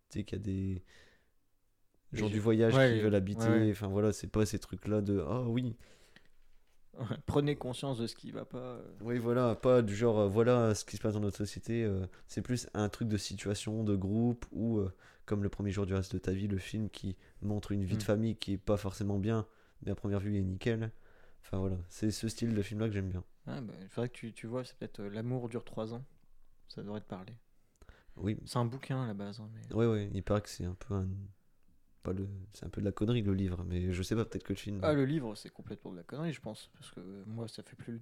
tu sais, qu'il y a des gens du voyage ouais, qui veulent habiter, ouais, ouais. enfin voilà, c'est pas ces trucs-là de ah oui, Prenez conscience de ce qui va pas. euh. oui voilà, pas du genre euh, voilà ce qui se passe dans notre société, euh, c'est plus un truc de situation, de groupe ou euh, comme le premier jour du reste de ta vie, le film qui montre une vie de Mm. famille qui est pas forcément bien, mais à première vue est nickel. Enfin voilà, c'est ce style de film-là que j'aime bien. Ah, bah, il faudrait que tu, tu vois, c'est peut-être euh, L'amour dure trois ans. Ça devrait te parler. Oui, C'est un bouquin à la base. hein, mais... Ouais, ouais, il paraît que c'est un peu un. Pas le... C'est un peu de la connerie le livre, mais je sais pas, peut-être que le film. Ah, le livre, c'est complètement de la connerie, je pense. Parce que euh, moi, ça fait plus de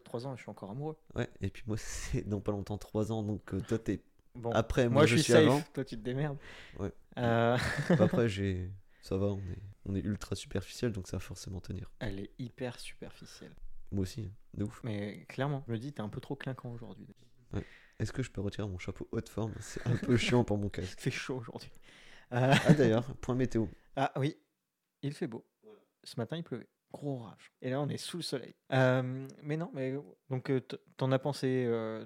3, ans et je suis encore amoureux. Ouais, et puis moi, c'est dans pas longtemps 3 ans, donc euh, toi t'es Bon, après, moi, je suis, suis safe. avant. Toi, tu te démerdes. Ouais. Euh, Après, j'ai. Ça va, on est... on est ultra superficiel, donc ça va forcément tenir. Elle est hyper superficielle. Moi aussi, de ouf. Mais clairement, je me dis, t'es un peu trop clinquant aujourd'hui. Est-ce que je peux retirer mon chapeau haute forme? C'est un peu chiant pour mon casque. Il fait chaud aujourd'hui. Euh, Ah d'ailleurs, point météo. Ah oui, il fait beau. Ce matin, il pleuvait. Gros orage. Et là, on est sous le soleil. Euh, mais non, mais donc, euh, t'en as pensé. euh,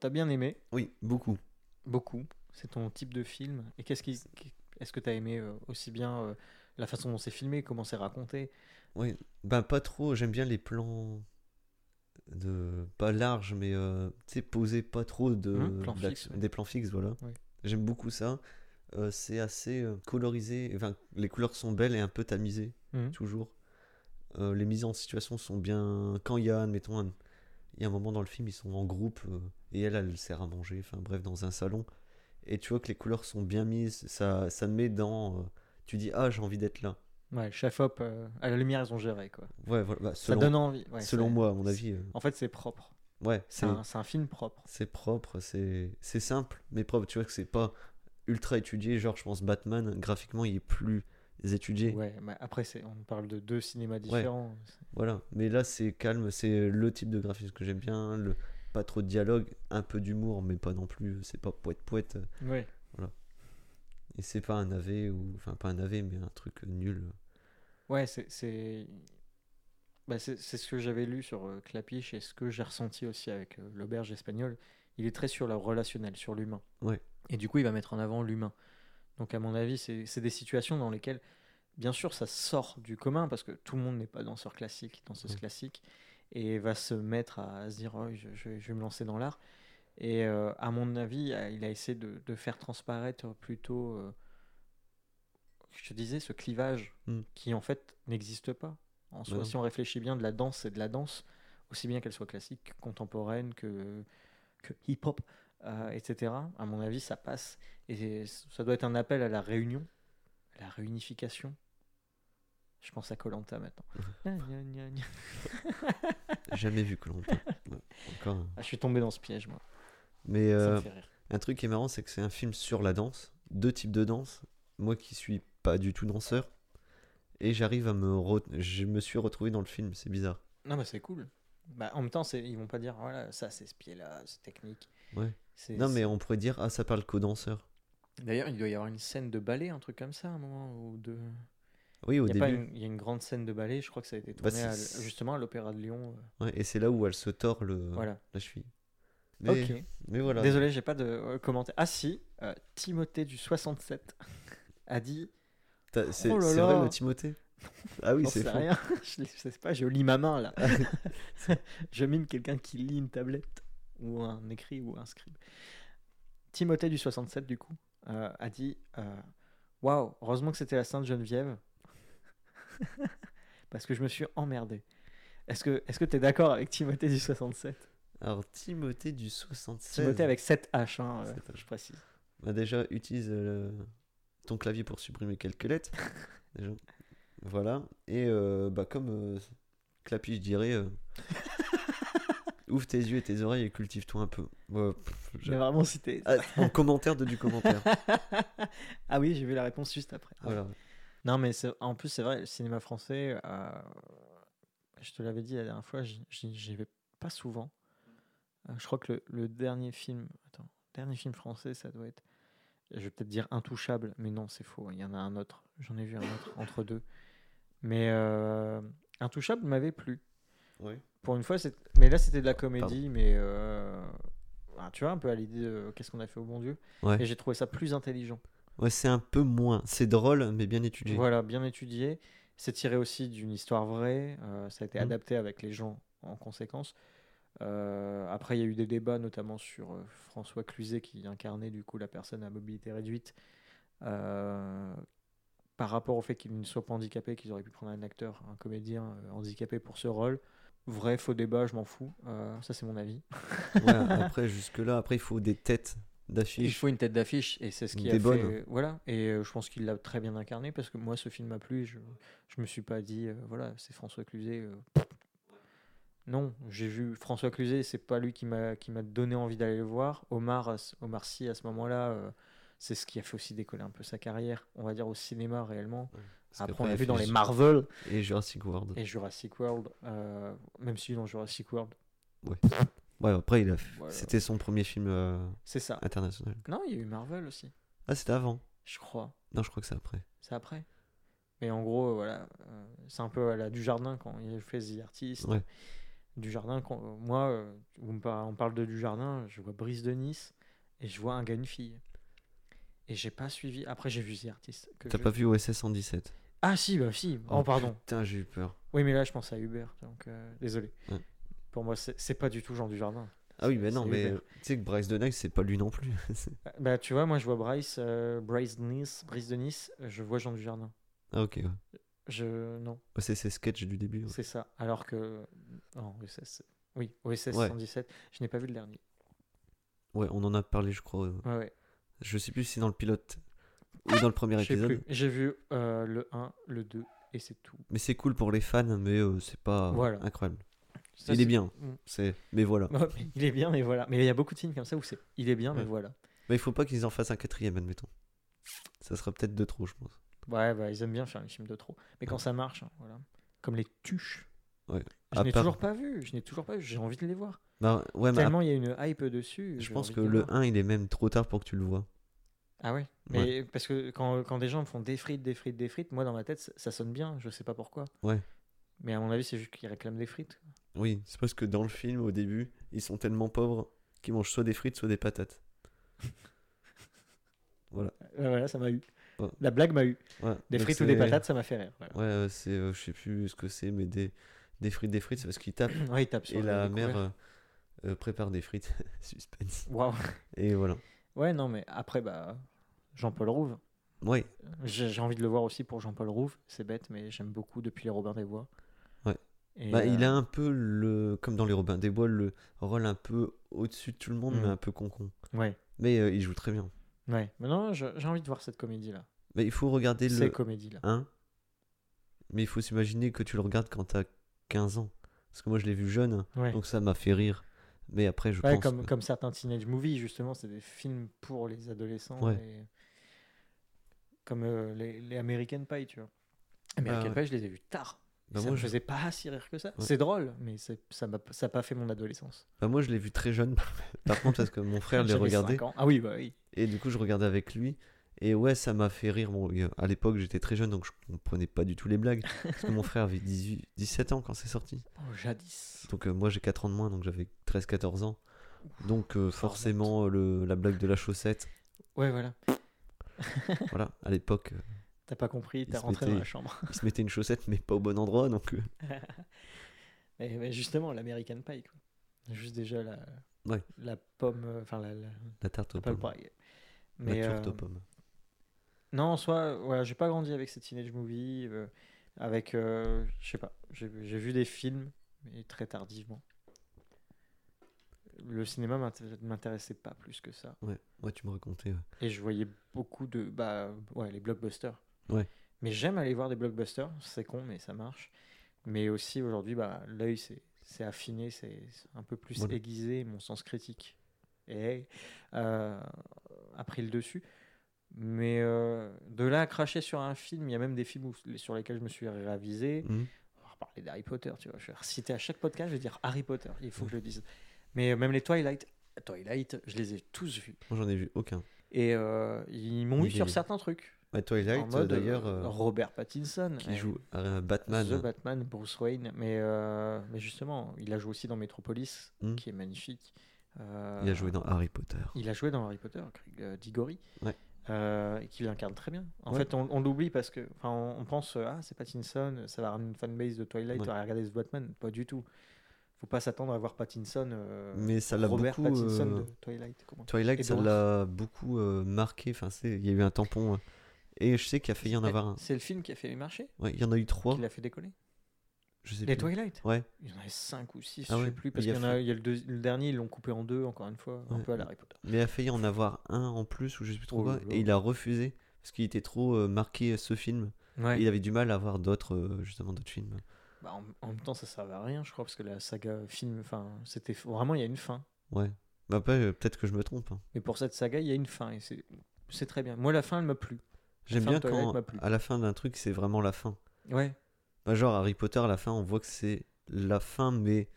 T'as bien aimé, Oui, beaucoup. beaucoup. C'est ton type de film. Et qu'est-ce qui. Est-ce que t'as aimé aussi bien la façon dont c'est filmé, comment c'est raconté? Oui, ben pas trop, j'aime bien les plans de pas larges mais euh, tu sais posés pas trop de Hum, ouais. des plans fixes voilà. Oui. J'aime beaucoup ça. Euh, c'est assez euh, colorisé, enfin les couleurs sont belles et un peu tamisées Mhm. toujours. Euh, les mises en situation sont bien quand il y a admettons un- il y a un moment dans le film ils sont en groupe et elle elle sert à manger enfin bref dans un salon et tu vois que les couleurs sont bien mises, ça ça met dans tu dis ah j'ai envie d'être là. Ouais, chef hop, euh, à la lumière, ils ont géré, quoi. Ouais voilà, bah, Ça donne envie. ouais, selon moi à mon avis euh, En fait, c'est propre. ouais, C'est un, un film propre. C'est propre, c'est simple, mais propre. Tu vois que c'est pas ultra étudié. Genre, je pense Batman, graphiquement, il est plus étudié. Ouais, mais après, c'est- on parle de deux cinémas différents. C'est- Voilà. Mais là, c'est calme. C'est le type de graphisme que j'aime bien. Le... Pas trop de dialogue, un peu d'humour, mais pas non plus. C'est pas poète poète. Ouais. Et c'est pas un navet, ou. Enfin, pas un navet, mais un truc nul. Ouais, c'est bah, c'est ce que j'avais lu sur euh, Clapiche et ce que j'ai ressenti aussi avec euh, l'auberge espagnole. Il est très sur le relationnel, sur l'humain. Ouais. Et du coup, il va mettre en avant l'humain. Donc, à mon avis, c'est des situations dans lesquelles, bien sûr, ça sort du commun parce que tout le monde n'est pas danseur classique, danseuse Ouais. classique, et va se mettre à, se dire oh, je, je vais- je vais me lancer dans l'art. Et euh, à mon avis, euh, il a essayé de, de faire transparaître plutôt, euh, je te disais, ce clivage Mm. qui en fait n'existe pas. En soi, Ouais. si on réfléchit bien, de la danse, c'est de la danse, aussi bien qu'elle soit classique, contemporaine, que, que hip-hop, euh, etc. À mon avis, ça passe. Et ça doit être un appel à la réunion, à la réunification. Je pense à Colanta maintenant. Jamais vu longtemps. Encore. un- Ah, je suis tombé dans ce piège, moi. Mais euh, un truc qui est marrant, c'est que c'est un film sur la danse. Deux types de danse. Moi qui suis pas du tout danseur. Et j'arrive à me. re- Je me suis retrouvé dans le film, c'est bizarre. Non, mais c'est cool. Bah, en même temps, ils vont pas dire, voilà, ça c'est ce pied-là, c'est technique. Ouais. Non, mais on pourrait dire, ah, ça parle qu'aux danseurs. D'ailleurs, il doit y avoir une scène de ballet, un truc comme ça, à un moment ou deux. Oui, au Il y, a pas début. une, il y a une grande scène de ballet, je crois que ça a été Bah, tourné à- justement à l'Opéra de Lyon. euh, Ouais, et c'est là où elle se tord le, Voilà. la cheville. Mais, Ok. mais voilà. Désolé, j'ai pas de euh, commentaire. Ah si, euh, Timothée du 67 a dit. C'est Oh vrai le Timothée? Ah oui, c'est rien. je, sais- pas, je lis ma main là. je mine quelqu'un qui lit une tablette ou un écrit ou un scribe. Timothée du 67 du coup euh, a dit waouh, heureusement que c'était la Sainte Geneviève parce que je me suis emmerdé. Est-ce que est-ce que tu es d'accord avec Timothée du 67 Alors, Timothée du 76. Timothée avec 7 H, hein, euh, 7 H. je précise. Bah, déjà, utilise euh, ton clavier pour supprimer quelques lettres. déjà. Voilà. Et euh, bah, comme euh, Clapiche dirait, euh, ouvre tes yeux et tes oreilles et cultive-toi un peu. Ouais, pff, J'ai je- vraiment cité. Ah, en commentaire de du commentaire. ah oui, j'ai vu la réponse juste après. Voilà. Non, mais c'est- en plus, c'est vrai, le cinéma français, je te l'avais dit la dernière fois, j'y j'y vais pas souvent. Euh, je crois que le, le dernier film, attends, dernier film français, ça doit être Je vais peut-être dire intouchable, mais non, c'est faux. Il y en a un autre. J'en ai vu un autre entre deux. Mais euh, intouchable m'avait plu. Ouais. Pour une fois, mais là c'était de la comédie, mais euh, ah, tu vois, un peu à l'idée de qu'est-ce qu'on a fait au bon Dieu. Ouais. Et j'ai trouvé ça plus intelligent. Ouais, c'est un peu moins. C'est drôle, mais bien étudié. Voilà, bien étudié. C'est tiré aussi d'une histoire vraie. euh, ça a été Mhm. adapté avec les gens en conséquence. Euh, après, il y a eu des débats, notamment sur euh, François Cluzet qui incarnait du coup la personne à mobilité réduite. euh, par rapport au fait qu'il ne soit pas handicapé, qu'ils auraient pu prendre un acteur, un comédien euh, handicapé pour ce rôle. Vrai, faux débat, je m'en fous. Euh, ça, c'est mon avis. Ouais, après, jusque-là, après, il faut des têtes Il d'affiche. faut une tête d'affiche et c'est ce qui a fait. bonnes. Voilà, et euh, je pense qu'il l'a très bien incarné parce que moi, ce film m'a plu. et Je, je me suis pas dit, euh, voilà, c'est François Cluzet. euh, Non, j'ai vu François Cluzet, c'est pas lui qui m'a qui m'a donné envie d'aller le voir. Omar, Omar Sy, à ce moment-là, euh, c'est ce qui a fait aussi décoller un peu sa carrière, on va dire au cinéma réellement. Après, on l'a vu dans les Marvel Et Jurassic World. et Jurassic World, euh, même si dans Jurassic World, Ouais, après, il a fait- Voilà. c'était son premier film euh, c'est ça. international. Non, il y a eu Marvel aussi, Ah, c'était avant. je crois. Non, je crois que c'est après. C'est après. Mais en gros, voilà, c'est un peu à la du jardin quand il fait The Artist. Ouais. Du jardin, quand, moi, euh, on parle de du jardin, je vois Brice de Nice et je vois un gars, une fille. Et j'ai pas suivi. Après, j'ai vu The Artist. T'as je- pas vu OSS 117 Ah, si, bah si. Oh, pardon. Putain, j'ai eu peur. Oui, mais là, je pense à Hubert. Donc, euh, désolé. Ouais. Pour moi, c'est pas du tout genre du jardin. Ah oui, mais non, mais tu sais que Bryce Denag, c'est pas lui non plus. Euh, Bah, tu vois, moi, je vois Bryce, euh, Bryce de Nice, Brice de Nice, je vois Jean du Jardin. ah, ok, ouais. Je. Non. C'est ses sketchs du début. ouais. C'est ça. Alors que. Non, OSS. Oui, OSS Ouais. 117. Je n'ai pas vu le dernier. Ouais, on en a parlé, je crois. Ouais, ouais. Je sais plus si c'est dans le pilote ou dans le premier épisode. J'ai vu euh, le 1, le 2 et c'est tout. Mais c'est cool pour les fans, mais euh, c'est pas Voilà. incroyable. Ça, il est bien. C'est... Mais voilà. Il est bien, mais voilà. Mais il y a beaucoup de films comme ça où c'est. Il est bien, mais voilà. Mais il faut pas qu'ils en fassent un quatrième, admettons. Ça sera peut-être de trop, je pense. Ouais, bah, ils aiment bien faire les films de trop. Mais quand ça marche, hein, voilà. Comme les tuches. Ouais. Je n'ai part- toujours pas vu. Je n'ai toujours pas vu. J'ai envie de les voir. Bah, ouais, Tellement il y a une hype dessus. je pense que le voir. 1, il est même trop tard pour que tu le vois. Ah ouais? Mais parce que quand, quand des gens me font des frites, des frites, des frites, moi dans ma tête ça, sonne bien, je sais pas pourquoi. Ouais. Mais à mon avis, c'est juste qu'ils réclament des frites. Oui, c'est parce que dans le film, au début, ils sont tellement pauvres qu'ils mangent soit des frites, soit des patates. Euh, voilà, ça m'a eu. Ouais. La blague m'a eu. Ouais, Des frites ou des patates, ça m'a fait rire. Voilà. Ouais, euh, c'est, euh, je sais plus ce que c'est, mais des, des frites, des frites, c'est parce qu'ils tapent. Ouais, il tape sur et la mère euh, prépare des frites. Suspense. Waouh. Et voilà. Ouais, non, mais après, bah, Jean-Paul Rouve. Ouais, J'ai envie de le voir aussi pour Jean-Paul Rouve. C'est bête, mais j'aime beaucoup depuis les Robin des Bois. Ouais. Bah, il a un peu, le, comme dans Les Robins des Bois, le rôle un peu au-dessus de tout le monde, Mm. mais un peu con-con. Ouais, Mais il joue très bien. Ouais. Mais non, j'ai envie de voir cette comédie-là. Mais il faut regarder Ces le comédies-là. 1. Mais il faut s'imaginer que tu le regardes quand t'as 15 ans. Parce que moi, je l'ai vu jeune, Ouais. donc ça m'a fait rire. Mais après, je Ouais, pense. comme, que- comme certains teenage movies, justement, c'est des films pour les adolescents. Ouais. et- Comme euh, les, les American Pie, tu vois. American ouais. Pie, je les ai vus tard. Bah, ça moi, me je... faisait pas si rire que ça. C'est drôle, mais ça n'a pas fait mon adolescence. bah, moi, je l'ai vu très jeune. Par contre, parce que mon frère les regardait. Ah oui, bah oui. Et du coup, je regardais avec lui. Et ouais, ça m'a fait rire. Bon, à l'époque, j'étais très jeune, donc je comprenais pas du tout les blagues. Parce que mon frère avait 18, 17 ans quand c'est sorti. Oh, jadis. Donc euh, moi, j'ai 4 ans de moins, donc j'avais 13-14 ans. Donc euh, forcément, euh, le, la blague de la chaussette, Ouais, voilà. voilà, à l'époque, euh, T'as pas compris, se rentré dans la chambre. il se mettait une chaussette, mais pas au bon endroit. Donc mais, mais justement, l'American Pie, quoi. Juste déjà la, Ouais. la pomme, enfin la, la, la tarte aux pommes. pie. Mais euh, pommes. non, en soi, voilà, j'ai pas grandi avec ces teenage movies, euh, avec, euh, je sais pas, j'ai vu des films, mais très tardivement. Le cinéma m'inté- m'intéressait pas plus que ça. Ouais, ouais, tu me racontais. ouais. Et je voyais beaucoup de. Bah, ouais, les blockbusters. Ouais. Mais j'aime aller voir des blockbusters, c'est con, mais ça marche. Mais aussi aujourd'hui, bah, l'œil c'est c'est affiné, c'est c'est un peu plus Voilà. aiguisé, mon sens critique et, euh, a pris le dessus. Mais euh, de là à cracher sur un film, il y a même des films où- sur lesquels je me suis ravisé. Mhm. On va reparler d'Harry Potter, tu vois. Je vais reciter à chaque podcast, je vais dire Harry Potter, il faut que je le dise. Mais euh, même les Twilight, Twilight, je les ai tous vus. Moi, j'en ai vu aucun. Et euh, ils m'ont eu sur certains trucs. Ouais, En Twilight, d'ailleurs, euh, Robert Pattinson. qui joue Batman. The Batman, Bruce Wayne. Mais, mais justement, il a joué aussi dans Metropolis, Hmm. qui est magnifique. Euh, Il a joué dans Harry Potter. Il a joué dans Harry Potter, euh, Diggory. Ouais. euh, et qui l'incarne très bien. En Ouais. fait, on, on l'oublie parce que, enfin, on, on pense euh, ah c'est Pattinson, ça va ramener une fanbase de Twilight, Ouais. va regarder The Batman. Pas du tout. Faut pas s'attendre à voir Pattinson. euh, Mais ça l'a beaucoup. Pattinson euh, de Twilight. comment- Twilight, Et ça l'a beaucoup marqué. Enfin, c'est- il y a eu un tampon. euh, Et je sais qu'il a failli y en avoir un. C'est le film qui a fait les marchés, Ouais, il y en a eu trois. qui l'a fait décoller. Je sais Les plus. Twilight. Ouais. Il y en avait 5 ou 6, Ah je ouais, sais plus, parce y a qu'il y en a, fait- il y a le, deux- le dernier, ils l'ont coupé en deux, encore une fois, un peu à la Harry Potter. Mais il a failli en avoir un en plus, ou je sais plus trop Oh quoi. Et il a refusé. Parce qu'il était trop euh, marqué ce film. Ouais. Et il avait du mal à avoir d'autres, euh, justement, d'autres films. Bah, en, en même temps, ça servait à rien, je crois, parce que la saga film, enfin, c'était vraiment, il y a une fin. Ouais. Euh, peut-être que je me trompe. hein. Mais pour cette saga, il y a une fin, et c'est c'est très bien. Moi, la fin, elle m'a plu. J'aime bien quand, à la fin d'un truc, c'est vraiment la fin. Ouais. Bah, genre Harry Potter, à la fin, on voit que c'est la fin, mais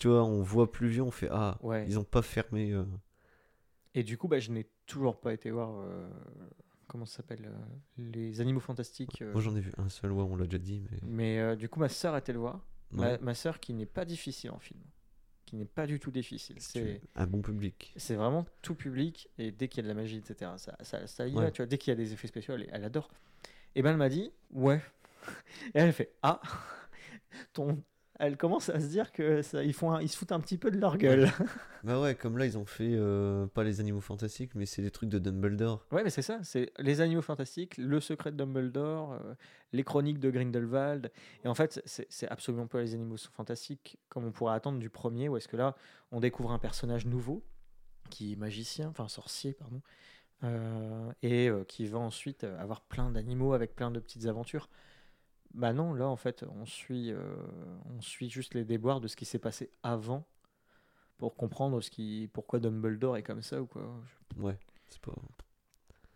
tu vois, on voit plus vieux, on fait Ah, Ouais. ils ont pas fermé. euh. Et du coup, bah, je n'ai toujours pas été voir. euh, comment ça s'appelle euh, Les Animaux Fantastiques. Moi, j'en ai vu un seul, ouais, on l'a déjà dit, mais. mais du coup, ma sœur était le voir. Ma, Ouais, ma sœur qui n'est pas difficile en film. Qui n'est pas du tout difficile. C'est. un bon public. C'est vraiment tout public et dès qu'il y a de la magie, etc., ça, ça, ça y va, tu vois, dès qu'il y a des effets spéciaux, elle, elle adore. Et ben elle m'a dit, ouais. Et elle fait, ah, ton... elle commence à se dire que ça, ils, font un- ils se foutent un petit peu de leur gueule. Bah ouais, comme là, ils ont fait euh, pas les animaux fantastiques, mais c'est des trucs de Dumbledore. Ouais, mais c'est ça, c'est les animaux fantastiques, le secret de Dumbledore, euh, les chroniques de Grindelwald. Et en fait, c'est absolument pas les animaux fantastiques comme on pourrait attendre du premier, où est-ce que là, on découvre un personnage nouveau qui est magicien, enfin sorcier, pardon, euh, et qui va ensuite avoir plein d'animaux avec plein de petites aventures. Bah non, là en fait, on suit, euh, on suit juste les déboires de ce qui s'est passé avant pour comprendre ce qui, pourquoi Dumbledore est comme ça ou quoi. Ouais, c'est pas.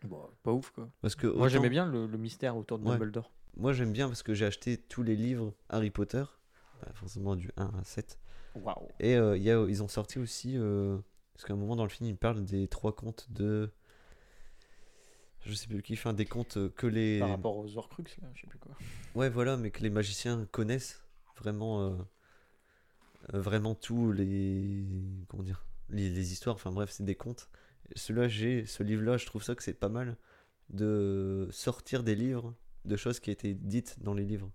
Bon, pas ouf quoi. Parce que Moi autant- j'aimais bien le, le mystère autour de Ouais. Dumbledore. Moi, j'aime bien parce que j'ai acheté tous les livres Harry Potter, bah, forcément du 1 à 7. Waouh. Et euh, y a, ils ont sorti aussi, euh, parce qu'à un moment dans le film, ils parlent des trois contes de. Je sais plus qui fait des contes euh, que les. Par rapport aux Horcrux là, je sais plus quoi. Ouais, voilà, mais que les magiciens connaissent vraiment, euh, euh, vraiment tous les, comment dire, les, les histoires. Enfin bref, c'est des contes. Celui-là, j'ai, ce livre-là, je trouve ça que c'est pas mal de sortir des livres de choses qui étaient dites dans les livres.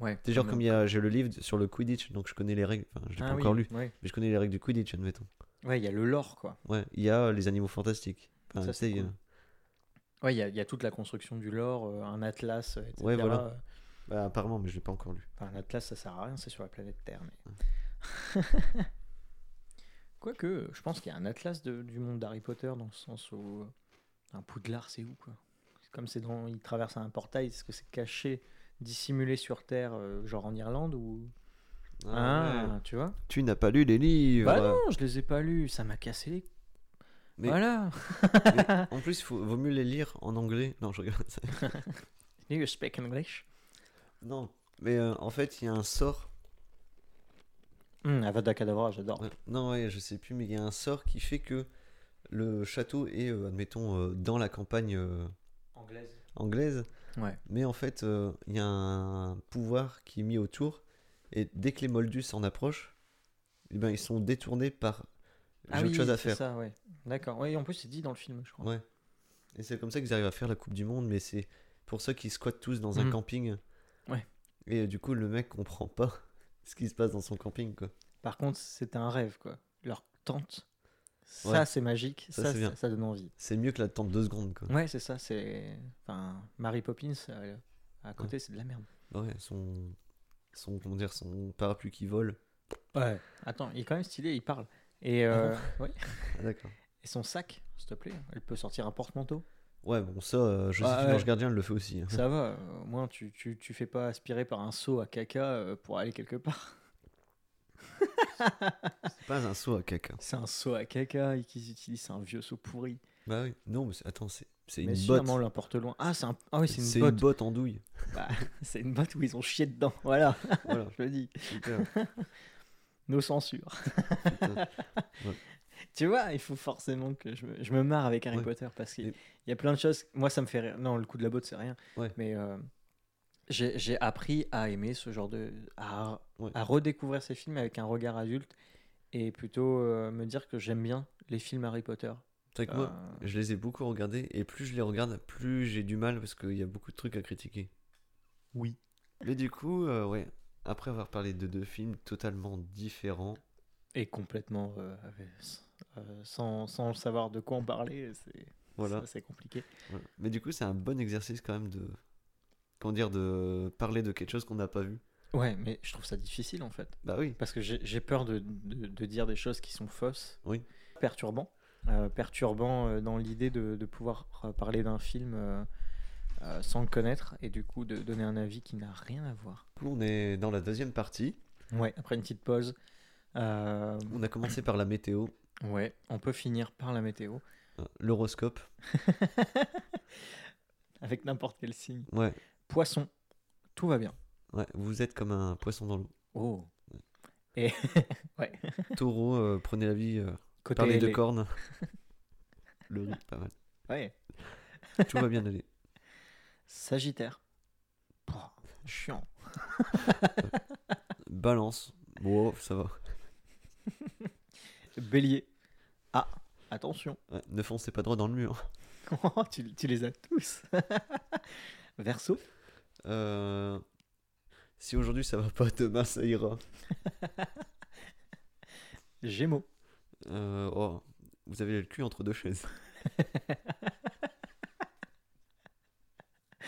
Ouais. C'est genre comme il y a, j'ai le livre sur le Quidditch, donc je connais les règles. Enfin, je l'ai Ah pas oui, encore lu, Ouais. mais je connais les règles du Quidditch, admettons. Ouais, il y a le lore quoi. Ouais, il y a les animaux fantastiques. Enfin, Ça, c'est cool. Ouais, il y, a- il y a toute la construction du lore, euh, un atlas, euh, etc. Ouais, voilà. bah, apparemment, mais je l'ai pas encore lu. Enfin, un atlas, ça sert à rien, c'est sur la planète Terre. Mais... Quoique, je pense qu'il y a un atlas de- du monde d'Harry Potter dans le sens où euh, un Poudlard, c'est où quoi? Comme c'est dans, il traverse un portail, est-ce que c'est caché, dissimulé sur Terre, euh, genre en Irlande ou? Ah, ouais. tu vois? Tu n'as pas lu les livres. Bah non, je les ai pas lus, ça m'a cassé les. Mais- Voilà. Mais en plus, il faut, vaut mieux les lire en anglais. Non, je regarde. Do you speak English? Non, mais euh, en fait, il y a un sort. Hum, Avada Kedavra, j'adore. Ouais, non, ouais, je sais plus, mais il y a un sort qui fait que le château est, euh, admettons, euh, dans la campagne euh, Anglaise. anglaise. Ouais. Mais en fait, euh, il y a un pouvoir qui est mis autour. Et dès que les moldus s'en approchent, eh ben, ils sont détournés par. J'ai autre chose à Ah faire. ça, ouais. D'accord. Ouais, en plus, c'est dit dans le film, je crois. Ouais. Et c'est comme ça qu'ils arrivent à faire la Coupe du Monde, mais c'est pour ça qu'ils squattent tous dans un Mhm. camping. Ouais. Et du coup, le mec comprend pas ce qui se passe dans son camping, quoi. Par contre, c'est un rêve, quoi. Leur tente, ça, Ouais. c'est magique. Ça, Ça, donne envie. C'est mieux que la tente deux secondes, quoi. Ouais, c'est ça. C'est. Enfin, Mary Poppins, euh, à côté, c'est de la merde. Ouais, son, son, comment dire, son parapluie qui vole. Ouais. Attends, il est quand même stylé, il parle. Et, euh, ouais. Ah, d'accord. Et son sac, s'il te plaît, elle peut sortir un porte-manteau. Ouais, bon, ça, euh, Joséphine Ouais, ouais. Ange Gardien elle le fait aussi. hein. Ça va, euh, au moins tu, tu, tu fais pas aspirer par un seau à caca euh, pour aller quelque part. C'est pas un saut à caca. C'est un seau à caca et qu'ils utilisent, c'est un vieux seau pourri. Bah oui. Non, mais c'est- attends, c'est c'est Mais une sûrement botte. l'importe loin. Ah, c'est un... ah oui, c'est une C'est botte. une botte en douille. Bah, c'est une botte où ils ont chié dedans. Voilà, Voilà, je le dis. super. Nos censures. tu vois, il faut forcément que je me, je me marre avec Harry Ouais. Potter parce qu'il Et- y a plein de choses. Moi, ça me fait rire. Non, le coup de la botte, c'est rien. Ouais. Mais euh, j'ai appris à aimer ce genre de. à, à redécouvrir ces films avec un regard adulte et plutôt euh, me dire que j'aime bien les films Harry Potter. C'est que moi, Euh, je les ai beaucoup regardés et plus je les regarde, plus j'ai du mal parce qu'il y a beaucoup de trucs à critiquer. Oui. Mais du coup, euh, ouais, après avoir parlé de deux films totalement différents, Et complètement. euh, euh, sans, sans savoir de quoi en parler, c'est voilà. assez compliqué. voilà. Mais du coup, c'est un bon exercice quand même de. Comment dire, de parler de quelque chose qu'on n'a pas vu. Ouais, mais je trouve ça difficile en fait. Bah oui, Parce que j'ai peur de, de- de dire des choses qui sont fausses. Oui. Perturbant. Euh, perturbant euh, dans l'idée de, de pouvoir euh, parler d'un film euh, sans le connaître et du coup de donner un avis qui n'a rien à voir. on est dans la deuxième partie. Ouais, après une petite pause. euh, On a commencé par la météo, ouais, on peut finir par la météo euh, l'horoscope. avec n'importe quel signe. Ouais, Poisson, tout va bien. ouais, vous êtes comme un poisson dans l'eau. Oh. Et ouais, Taureau, euh, prenez la vie côté par les deux cornes. Le riz, pas mal. Ouais. Tout va bien aller. Sagittaire. Oh, chiant. Balance. Bon, ça va. Bélier. Ah, attention. Ouais, ne foncez pas droit dans le mur. Oh, tu, tu les as tous. Verso. Euh, Si aujourd'hui ça va pas, demain ça ira. Gémeaux. Euh, oh, vous avez le cul entre deux chaises.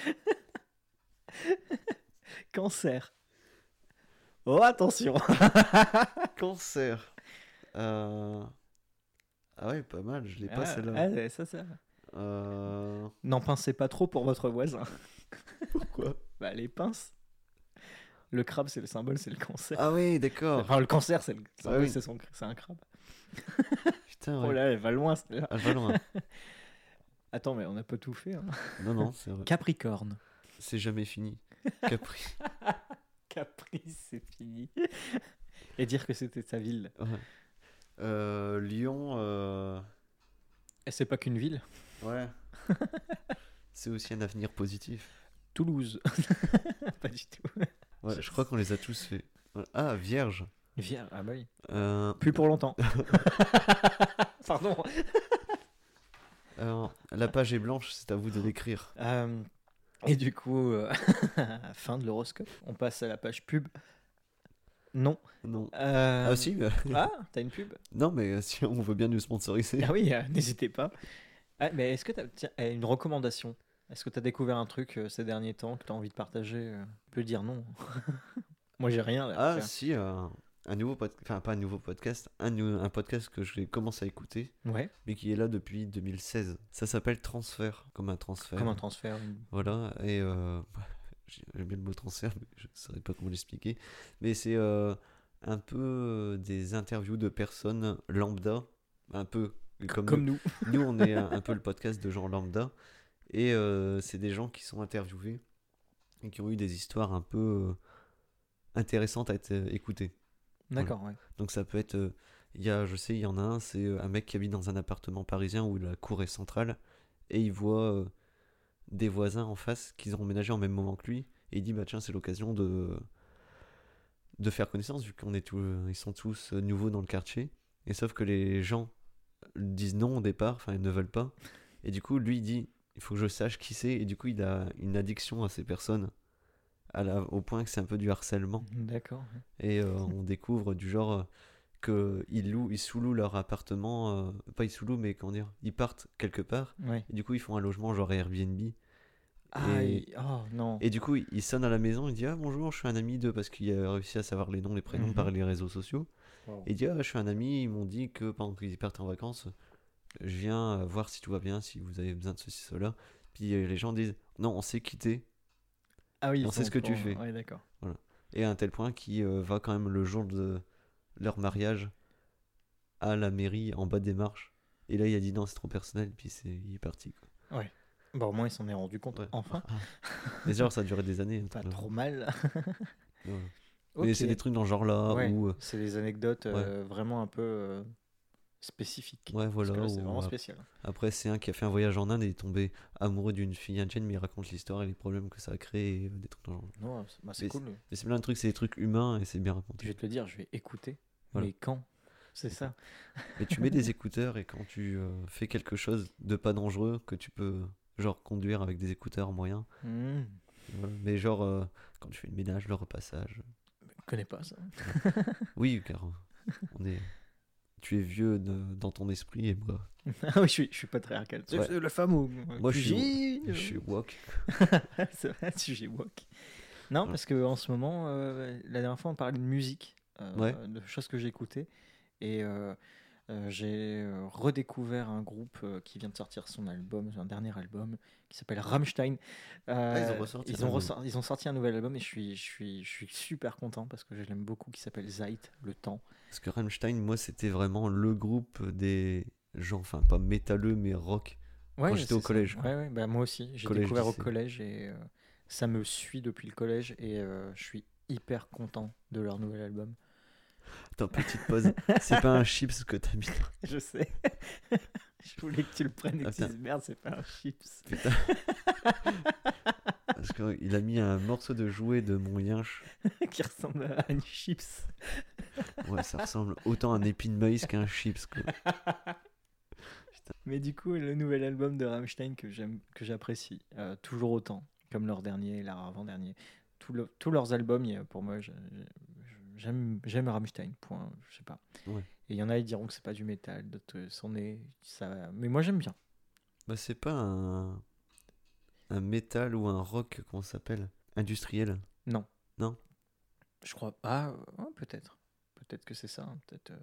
Cancer. Oh, attention. Cancer. Euh, Ah ouais, pas mal, je l'ai pas Ah, celle-là. ah, ça, ça. Euh, N'en pincez pas trop pour votre voisin. Pourquoi? Bah, les pinces. Le crabe, c'est le symbole, c'est le cancer. Ah oui, d'accord. Enfin, le cancer, c'est le oui. son- c'est un crabe. Putain, Oh ouais. là, elle va loin. celle-là. Ah, je vais loin. Attends, mais on n'a pas tout fait. hein. Non, non, c'est vrai. Capricorne. C'est jamais fini. Capri. Caprice, c'est fini. Et dire que c'était sa ville. Ouais. Euh, Lyon. euh, Et c'est pas qu'une ville. Ouais. c'est aussi un avenir positif. Toulouse. pas du tout. Ouais, je crois qu'on les a tous fait. Ah, Vierge. Viens, ah bah oui. Euh, Plus pour longtemps. Pardon. Alors, la page est blanche, c'est à vous de l'écrire. Euh, et du coup, euh, fin de l'horoscope. On passe à la page pub. Non. Non. Euh, Ah si, mais- Ah, t'as une pub? Non mais euh, si on veut bien nous sponsoriser. Ah oui, euh, n'hésitez pas. Ah, mais est-ce que tu as une recommandation? Est-ce que tu as découvert un truc euh, ces derniers temps que tu as envie de partager? Euh, Tu peux dire non. Moi, j'ai rien. Là, Ah si, euh, un nouveau podcast, enfin pas un nouveau podcast, un, nou- un podcast que je commence à écouter, Ouais, mais qui est là depuis 2016. Ça s'appelle Transfert, comme un transfert. comme un transfert. Voilà, et euh, j'aime bien le mot transfert, mais je ne saurais pas comment l'expliquer. Mais c'est euh, un peu euh, des interviews de personnes lambda, un peu comme, Comme nous. nous. On est un, un peu le podcast de gens lambda, et euh, c'est des gens qui sont interviewés et qui ont eu des histoires un peu intéressantes à être écoutées. D'accord, ouais. Donc ça peut être, euh, il y a, je sais, il y en a un, c'est euh, un mec qui habite dans un appartement parisien où la cour est centrale et il voit euh, des voisins en face qui ont emménagé en même moment que lui et il dit bah tiens c'est l'occasion de de faire connaissance vu qu'on est tous, ils sont tous nouveaux dans le quartier et sauf que les gens disent non au départ, enfin ils ne veulent pas et du coup lui il dit il faut que je sache qui c'est et du coup il a une addiction à ces personnes à la- au point que c'est un peu du harcèlement D'accord. et euh, on découvre du genre euh, que ils louent, ils sous-louent leur appartement, euh, pas ils sous-louent, mais comment dire, ils partent quelque part, Ouais. et du coup ils font un logement genre Airbnb. Ah, Et- il- oh non. Et du coup il sonne à la maison, il dit ah bonjour, je suis un ami d'eux parce qu'il a réussi à savoir les noms, les prénoms Mhm. par les réseaux sociaux. Wow. Et il dit ah je suis un ami, ils m'ont dit que pendant qu'ils partent en vacances, je viens voir si tout va bien, si vous avez besoin de ceci cela. Puis les gens disent non on s'est quitté Ah oui, on sait ce que tu fais. Ouais, d'accord. Et à un tel point qu'il euh, va quand même le jour de leur mariage à la mairie en bas des marches. Et là, il a dit non, c'est trop personnel, puis c'est, il est parti. Quoi. Bon, au moins, il s'en est rendu compte. Ouais. Enfin, Mais genre, ça a duré des années. pas trop mal. Ouais. Mais c'est des trucs dans ce genre-là Ouais, où. euh, c'est des anecdotes euh, vraiment un peu euh, spécifique. Ouais, voilà. c'est vraiment spécial. Après, c'est un qui a fait un voyage en Inde et est tombé amoureux d'une fille indienne, mais il raconte l'histoire et les problèmes que ça a créé et euh, des trucs dans le genre. Non, c'est bah, c'est cool. Mais c'est plein de trucs, c'est des trucs humains et c'est bien Je raconté. vais te le dire, je vais écouter. Voilà. Mais quand? C'est ça. Mais tu mets des écouteurs et quand tu euh, fais quelque chose de pas dangereux, que tu peux genre conduire avec des écouteurs moyens. Hmm. voilà. Mais genre euh, quand tu fais le ménage, le repassage. Je connais pas ça. Oui, car euh, on est. Tu es vieux de- dans ton esprit et moi, ah oui, je suis, je suis pas très arcade. Ouais. La femme ou. Moi, je suis- je suis wok. c'est vrai, sujet woke. Non, Ouais. parce que en ce moment, euh, la dernière fois, on parlait de musique, euh, Ouais. de choses que j'écoutais. Et euh, j'ai euh, redécouvert un groupe euh, qui vient de sortir son album, un dernier album, qui s'appelle Rammstein. Euh, Ah, ils ont ressorti ils un ont, album. ressor- ils ont sorti un nouvel album et je suis, je suis, je suis super content parce que je l'aime beaucoup, qui s'appelle Zeit, le temps. Parce que Rammstein, moi, c'était vraiment le groupe des gens, enfin pas métalleux, mais rock. Ouais, j'étais au collège. Ouais, ouais, bah, moi aussi. J'ai découvert au collège et euh, ça me suit depuis le collège et euh, je suis hyper content de leur nouvel album. Attends, petite pause. c'est pas un chips que t'as mis. Je sais. je voulais que tu le prennes et que tu dises merde, c'est pas un chips. Putain. Parce qu'il a mis un morceau de jouet de mon yinche. qui ressemble à une chips. Ouais, ça ressemble autant à un épi de maïs qu'à un chips. Quoi. Mais du coup, le nouvel album de Rammstein que j'aime, que j'apprécie euh, toujours autant, comme leur dernier, leur avant-dernier. Le- tous leurs albums, pour moi, je- je- j'aime, j'aime Rammstein. Point. Je sais pas. Ouais. Et il y en a, ils diront que c'est pas du métal, d'autres euh, c'en est. Ça... Mais moi, j'aime bien. Bah, c'est pas un, un métal ou un rock, comment ça s'appelle Industriel? Je crois pas. Ah, ouais, peut-être. Peut-être que c'est ça. hein, Peut-être. euh,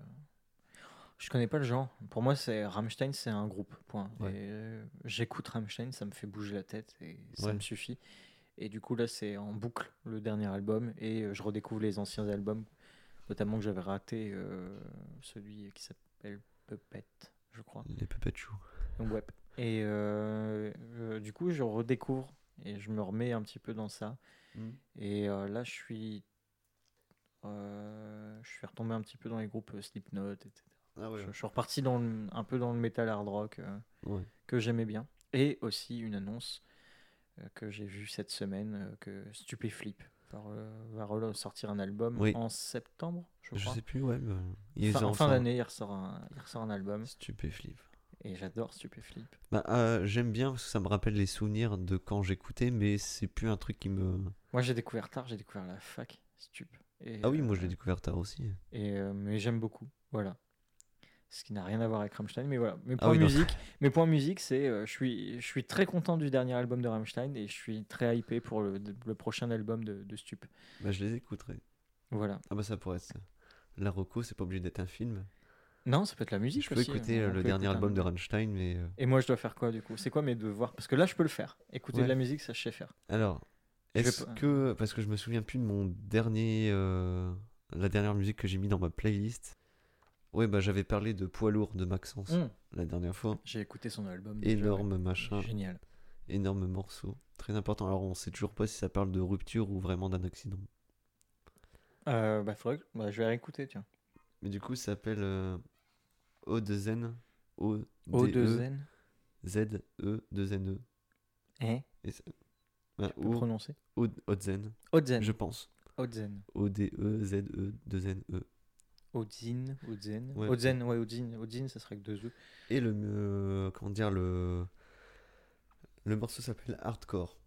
Je connais pas le genre. Pour moi, c'est Rammstein, c'est un groupe. Point. Ouais. Euh, J'écoute Rammstein, ça me fait bouger la tête et ça me suffit. Et du coup, là, c'est en boucle le dernier album et euh, je redécouvre les anciens albums, notamment que j'avais raté euh, celui qui s'appelle Puppet, je crois. Les Puppet Show. Ouais. Et euh, euh, du coup, je redécouvre et je me remets un petit peu dans ça. Et euh, là, je suis, je suis retombé un petit peu dans les groupes Slipknot, etc. Ah ouais. Je, je suis reparti dans le- un peu dans le metal hard rock ouais. que j'aimais bien. Et aussi une annonce que j'ai vue cette semaine euh, que Stupéflip va, re- va ressortir un album Oui. en septembre, je Je crois. sais plus, ouais. mais fin, en fin d'année, il ressort un, il ressort un album Stupéflip. et j'adore Stupéflip. Bah, euh, j'aime bien parce que ça me rappelle les souvenirs de quand j'écoutais, mais c'est plus un truc qui me. Moi, j'ai découvert tard, j'ai découvert la fac Stup. Et, Ah oui, moi je euh, l'ai découvert tard aussi. Et, euh, mais j'aime beaucoup. Voilà. Ce qui n'a rien à voir avec Rammstein. Mais voilà. Mes Ah points oui, non. musique, mes points musique, c'est euh, je suis je suis très content du dernier album de Rammstein et je suis très hypé pour le, le prochain album de, de Stup. Bah, je les écouterai. Voilà. Ah bah ça pourrait être ça. La Rocco, c'est pas obligé d'être un film. Non, ça peut être la musique Je peux aussi, écouter hein. euh, le dernier écouter un album de Rammstein, mais. euh, Et moi, je dois faire quoi du coup? C'est quoi mes devoirs? Parce que là, je peux le faire. Écouter Ouais. de la musique, ça, je sais faire. Alors, est-ce pas- que. Parce que je me souviens plus de mon dernier. euh, La dernière musique que j'ai mis dans ma playlist. Ouais, bah j'avais parlé de Poids lourd de Maxence Hum. la dernière fois. J'ai écouté son album. déjà, Énorme ouais. machin, Génial. énorme morceau. Très important. Alors, on sait toujours pas si ça parle de rupture ou vraiment d'un accident. Euh, bah, faudrait que- bah, je vais réécouter, tiens. Mais du coup, ça s'appelle euh, O2N. O O2N. Z E 2 N E. Hein Et c'est- bah, Tu peux O prononcer? O- Otzen, Odzen. je pense. Odzen. O D E Z 2 N. Odzin, Odzen. Ouais. Odzen, ouais, Odzin. Odzin, ça serait que deux E. Et le euh, comment dire le le morceau s'appelle Hardcore.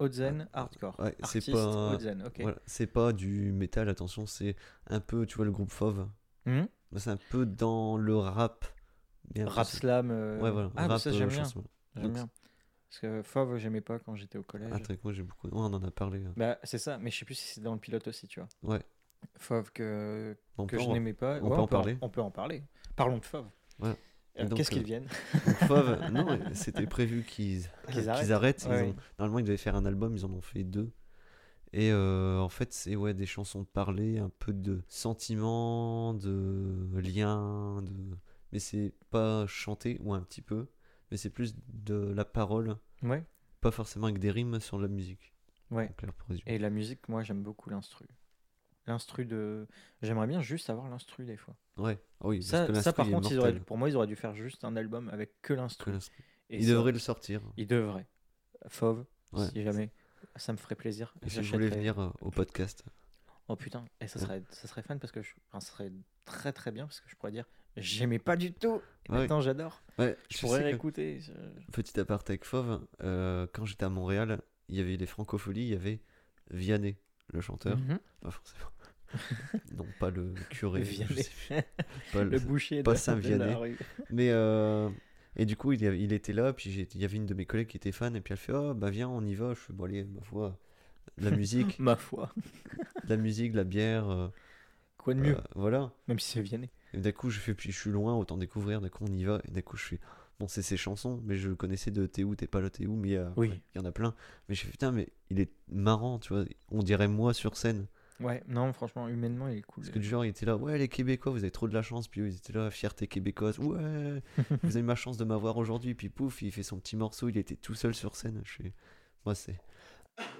Odzen, hardcore. Ouais, c'est pas Odzen, ok. voilà, c'est pas du métal attention, c'est un peu tu vois le groupe Fauve. Bah, c'est un peu dans le rap. mais Rap slam. euh, Ouais voilà, Ah, rap ça, euh, j'aime bien. J'aime bien. Parce que Fauve, j'aimais pas quand j'étais au collège. Attends, moi j'ai beaucoup. ouais, on en a parlé. hein. Bah, c'est ça, mais je sais plus si c'est dans le pilote aussi, tu vois. Ouais. Fauve que, je n'aimais pas. on Ouais, peut en parler On peut en parler. Parlons de. Ouais. Et Euh, Qu'est-ce qu'ils euh, viennent Donc, Fauve, non, c'était prévu qu'ils Qu'ils qu'ils arrêtent. arrêtent. ils Ouais, ont- ouais. Normalement, ils devaient faire un album, ils en ont fait deux. Et euh, en fait, c'est ouais, des chansons parlées, un peu de sentiments, de liens, de... mais c'est pas chanté, ou un petit peu, mais c'est plus de la parole, Ouais. pas forcément avec des rimes sur la musique. Ouais. Et la musique, moi, j'aime beaucoup l'instru. L'instru de. J'aimerais bien juste avoir l'instru des fois. Ouais, Ah oui, parce Ça, que ça par contre, ils auraient- mortel. pour moi, ils auraient dû faire juste un album avec que l'instru. Et Ils ça- devraient le sortir. Ils devraient. Fauve, Ouais. si jamais. Ça me ferait plaisir. Et si voulez J'achèterais. venir euh, au podcast. Oh putain, et ça serait, ça serait fan parce que je... enfin, ça serait très très bien parce que je pourrais dire j'aimais pas du tout. Et Ouais. maintenant j'adore. Ouais, Je je pourrais que- réécouter. je- Petit aparté avec Fauve, euh, quand j'étais à Montréal, il y avait les francopholies, il y avait Vianney, le chanteur. Mhm. Pas forcément. non, pas le curé. je Vianney. sais plus. Pas le- Le boucher pas de, Saint de Vianney. la rue. Mais euh, et du coup, il, il était là, puis j'ai- il y avait une de mes collègues qui était fan, et puis elle fait Oh, bah viens, on y va. Je fais Bon, allez, ma foi, la musique, Ma foi. la musique, la bière, euh, Quoi de mieux? euh, voilà. Même si c'est Vianney. Et d'un coup, je fais Puis je suis loin, autant découvrir. D'un coup, on y va, et d'un coup, je suis Bon, c'est ses chansons, mais je le connaissais de T'es où, t'es pas là, t'es où, mais euh, Oui. ouais, il y en a plein. Mais je fais Putain, mais il est marrant, tu vois. On dirait moi sur scène. Ouais, non, franchement, humainement, il est cool. Parce que du genre, il était là, ouais, les Québécois, vous avez trop de la chance. Puis eux, ils étaient là, fierté québécoise, ouais, vous avez ma chance de m'avoir aujourd'hui. Puis pouf, il fait son petit morceau, il était tout seul sur scène. Je suis... Moi, c'est.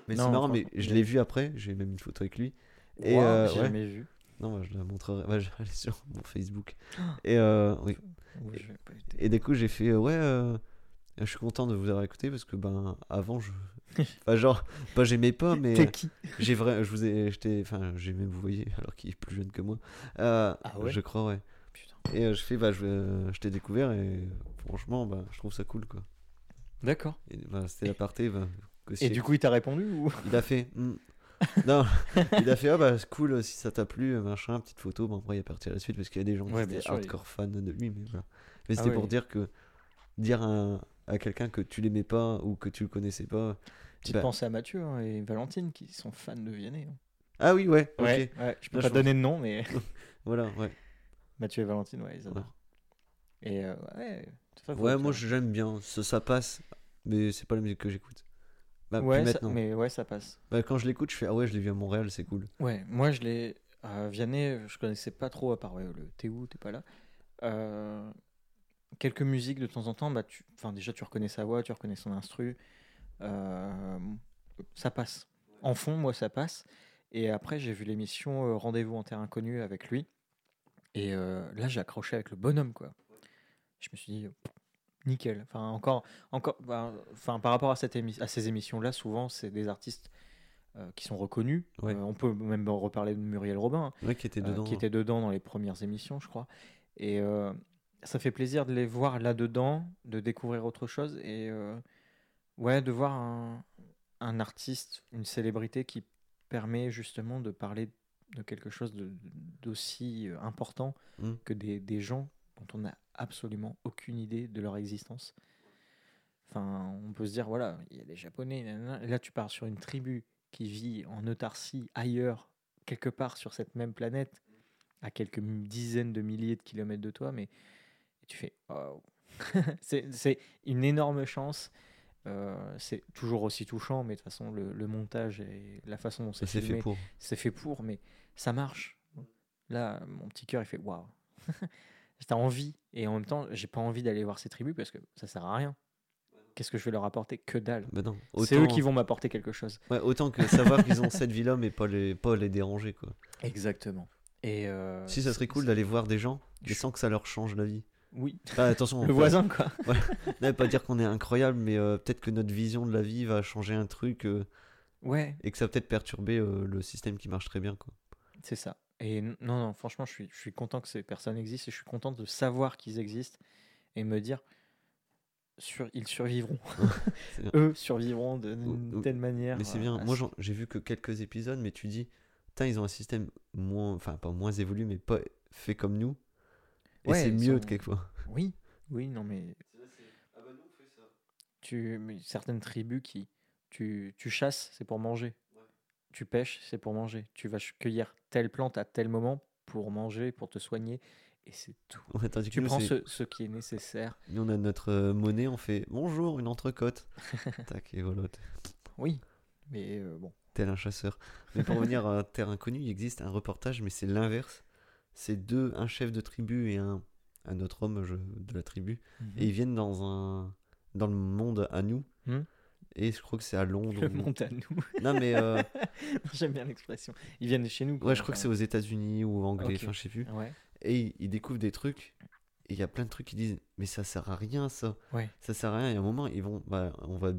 Mais c'est marrant, mais je l'ai vu après, j'ai même une photo avec lui. Et Waouh, euh, j'ai ouais. jamais vu. Non, moi, je la montrerai, bah, je vais aller sur mon Facebook. Et, euh, oui. Été. Et du coup, j'ai fait, euh, ouais, euh, je suis content de vous avoir écouté parce que, ben, avant, je. Enfin, genre, pas j'aimais pas, mais. T'es qui? J'ai vrai, je vous ai, j'étais, enfin, j'ai même vous voyez, alors qu'il est plus jeune que moi. Euh, Ah ouais? Je crois, ouais. Putain. Et euh, je fais, bah, je, euh, je t'ai découvert et franchement, bah, je trouve ça cool, quoi. D'accord. Et, bah, c'était l'aparté, bah, Et du coup, il t'a répondu ou? Il a fait, Hmm. non, il a fait, ah bah, c'est cool, si ça t'a plu, euh, machin, petite photo. Bon, après, il est parti à la suite parce qu'il y a des gens Ouais, qui étaient sûr, il- hardcore fans de lui, mais voilà. Mais Ah c'était pour dire que, dire à, à quelqu'un que tu l'aimais pas ou que tu le connaissais pas. Petite bah- pensée à Mathieu hein, et Valentine qui sont fans de Vianney. hein. Ah oui, ouais, ok. Ouais, ouais, je peux Là, pas je donner de nom, mais Voilà, ouais. Mathieu et Valentine, ouais, ils adorent. Et euh, ouais, ça, Ouais, moi j'aime bien, ça, ça passe, mais c'est pas la musique que j'écoute. Bah, ouais, ça- mais ouais, ça passe. Bah, quand je l'écoute, je fais ah ouais, je l'ai vu à Montréal, c'est cool. Ouais, moi je l'ai. Euh, Vianney, je connaissais pas trop à part ouais, le T'es où, t'es pas là. Euh, quelques musiques de temps en temps, bah, tu... enfin, déjà tu reconnais sa voix, tu reconnais son instru. Euh, ça passe. En fond, moi ça passe. Et après, j'ai vu l'émission euh, Rendez-vous en terre inconnue avec lui. Et euh, là, j'ai accroché avec le bonhomme, quoi. Je me suis dit, nickel. Enfin, encore, encore, bah, enfin, par rapport à, cette émi- à ces émissions-là, souvent, c'est des artistes euh, qui sont reconnus. Ouais. On peut même reparler de Muriel Robin, Ouais, qui était dedans. qui était dedans dans les premières émissions, je crois. Et euh, ça fait plaisir de les voir là-dedans, de découvrir autre chose et euh, ouais, de voir un, un artiste, une célébrité qui permet justement de parler de quelque chose d'aussi euh, important Mm. que des, des gens dont on n'a absolument aucune idée de leur existence. Enfin, on peut se dire, voilà, il y a des Japonais, nanana. Et là tu pars sur une tribu qui vit en autarcie ailleurs, quelque part sur cette même planète, à quelques dizaines de milliers de kilomètres de toi, mais tu fais, c'est une énorme chance. Euh, c'est toujours aussi touchant, mais de toute façon, le, le montage et la façon dont c'est fait pour. c'est fait pour, mais ça marche. Là, mon petit cœur, il fait waouh. T'as envie, et en même temps, j'ai pas envie d'aller voir ces tribus parce que ça sert à rien. Qu'est-ce que je vais leur apporter Que dalle. Bah. C'est eux qui vont m'apporter quelque chose. Ouais, autant que savoir qu'ils ont cette vie-là, mais pas les, pas les déranger quoi. Exactement. Et euh, si ça serait cool d'aller voir des gens, mais Je- sans que ça leur change la vie. Oui, Enfin, attention, le voisin, quoi. Non, pas dire qu'on est incroyable, mais euh, peut-être que notre vision de la vie va changer un truc euh, Ouais, et que ça va peut-être perturber euh, le système qui marche très bien quoi. c'est ça. Et n- non, non, franchement, je suis, je suis content que ces personnes existent et je suis content de savoir qu'ils existent et me dire, sur, ils survivront. C'est bien. Eux survivront d'une Ou- ou- telle manière. Mais c'est euh, bien. à Moi, ce- j'en- j'ai vu que quelques épisodes, mais tu dis, putain, ils ont un système moins, enfin pas moins évolué, mais pas fait comme nous. Et Ouais, c'est mieux sont- de quelquefois. Oui, oui, non, mais tu, mais certaines tribus qui tu, tu chasses, c'est pour manger. Tu pêches, c'est pour manger. Tu vas cueillir telle plante à tel moment pour manger, pour te soigner, et c'est tout. Ouais, Tu nous, prends ce, ce qui est nécessaire. nous, on a notre euh, monnaie, on fait bonjour, une entrecôte. Tac, et voilà, Oui, mais euh, bon. tel un chasseur. Mais pour revenir à Terre Inconnue, il existe un reportage, mais c'est l'inverse. C'est deux, un chef de tribu et un, un autre homme je- de la tribu. Et ils viennent dans un dans le monde à nous. Mhm. Et je crois que c'est à Londres. Le monde à nous. Non, mais euh, J'aime bien l'expression. Ils viennent de chez nous. ouais, je crois que c'est aux États-Unis ou anglais, Ok. enfin, je sais plus. Ouais. Et ils, ils découvrent des trucs. Et il y a plein de trucs qui disent Mais ça sert à rien, ça. Ouais. Ça sert à rien. Et à un moment, ils vont. Bah, on va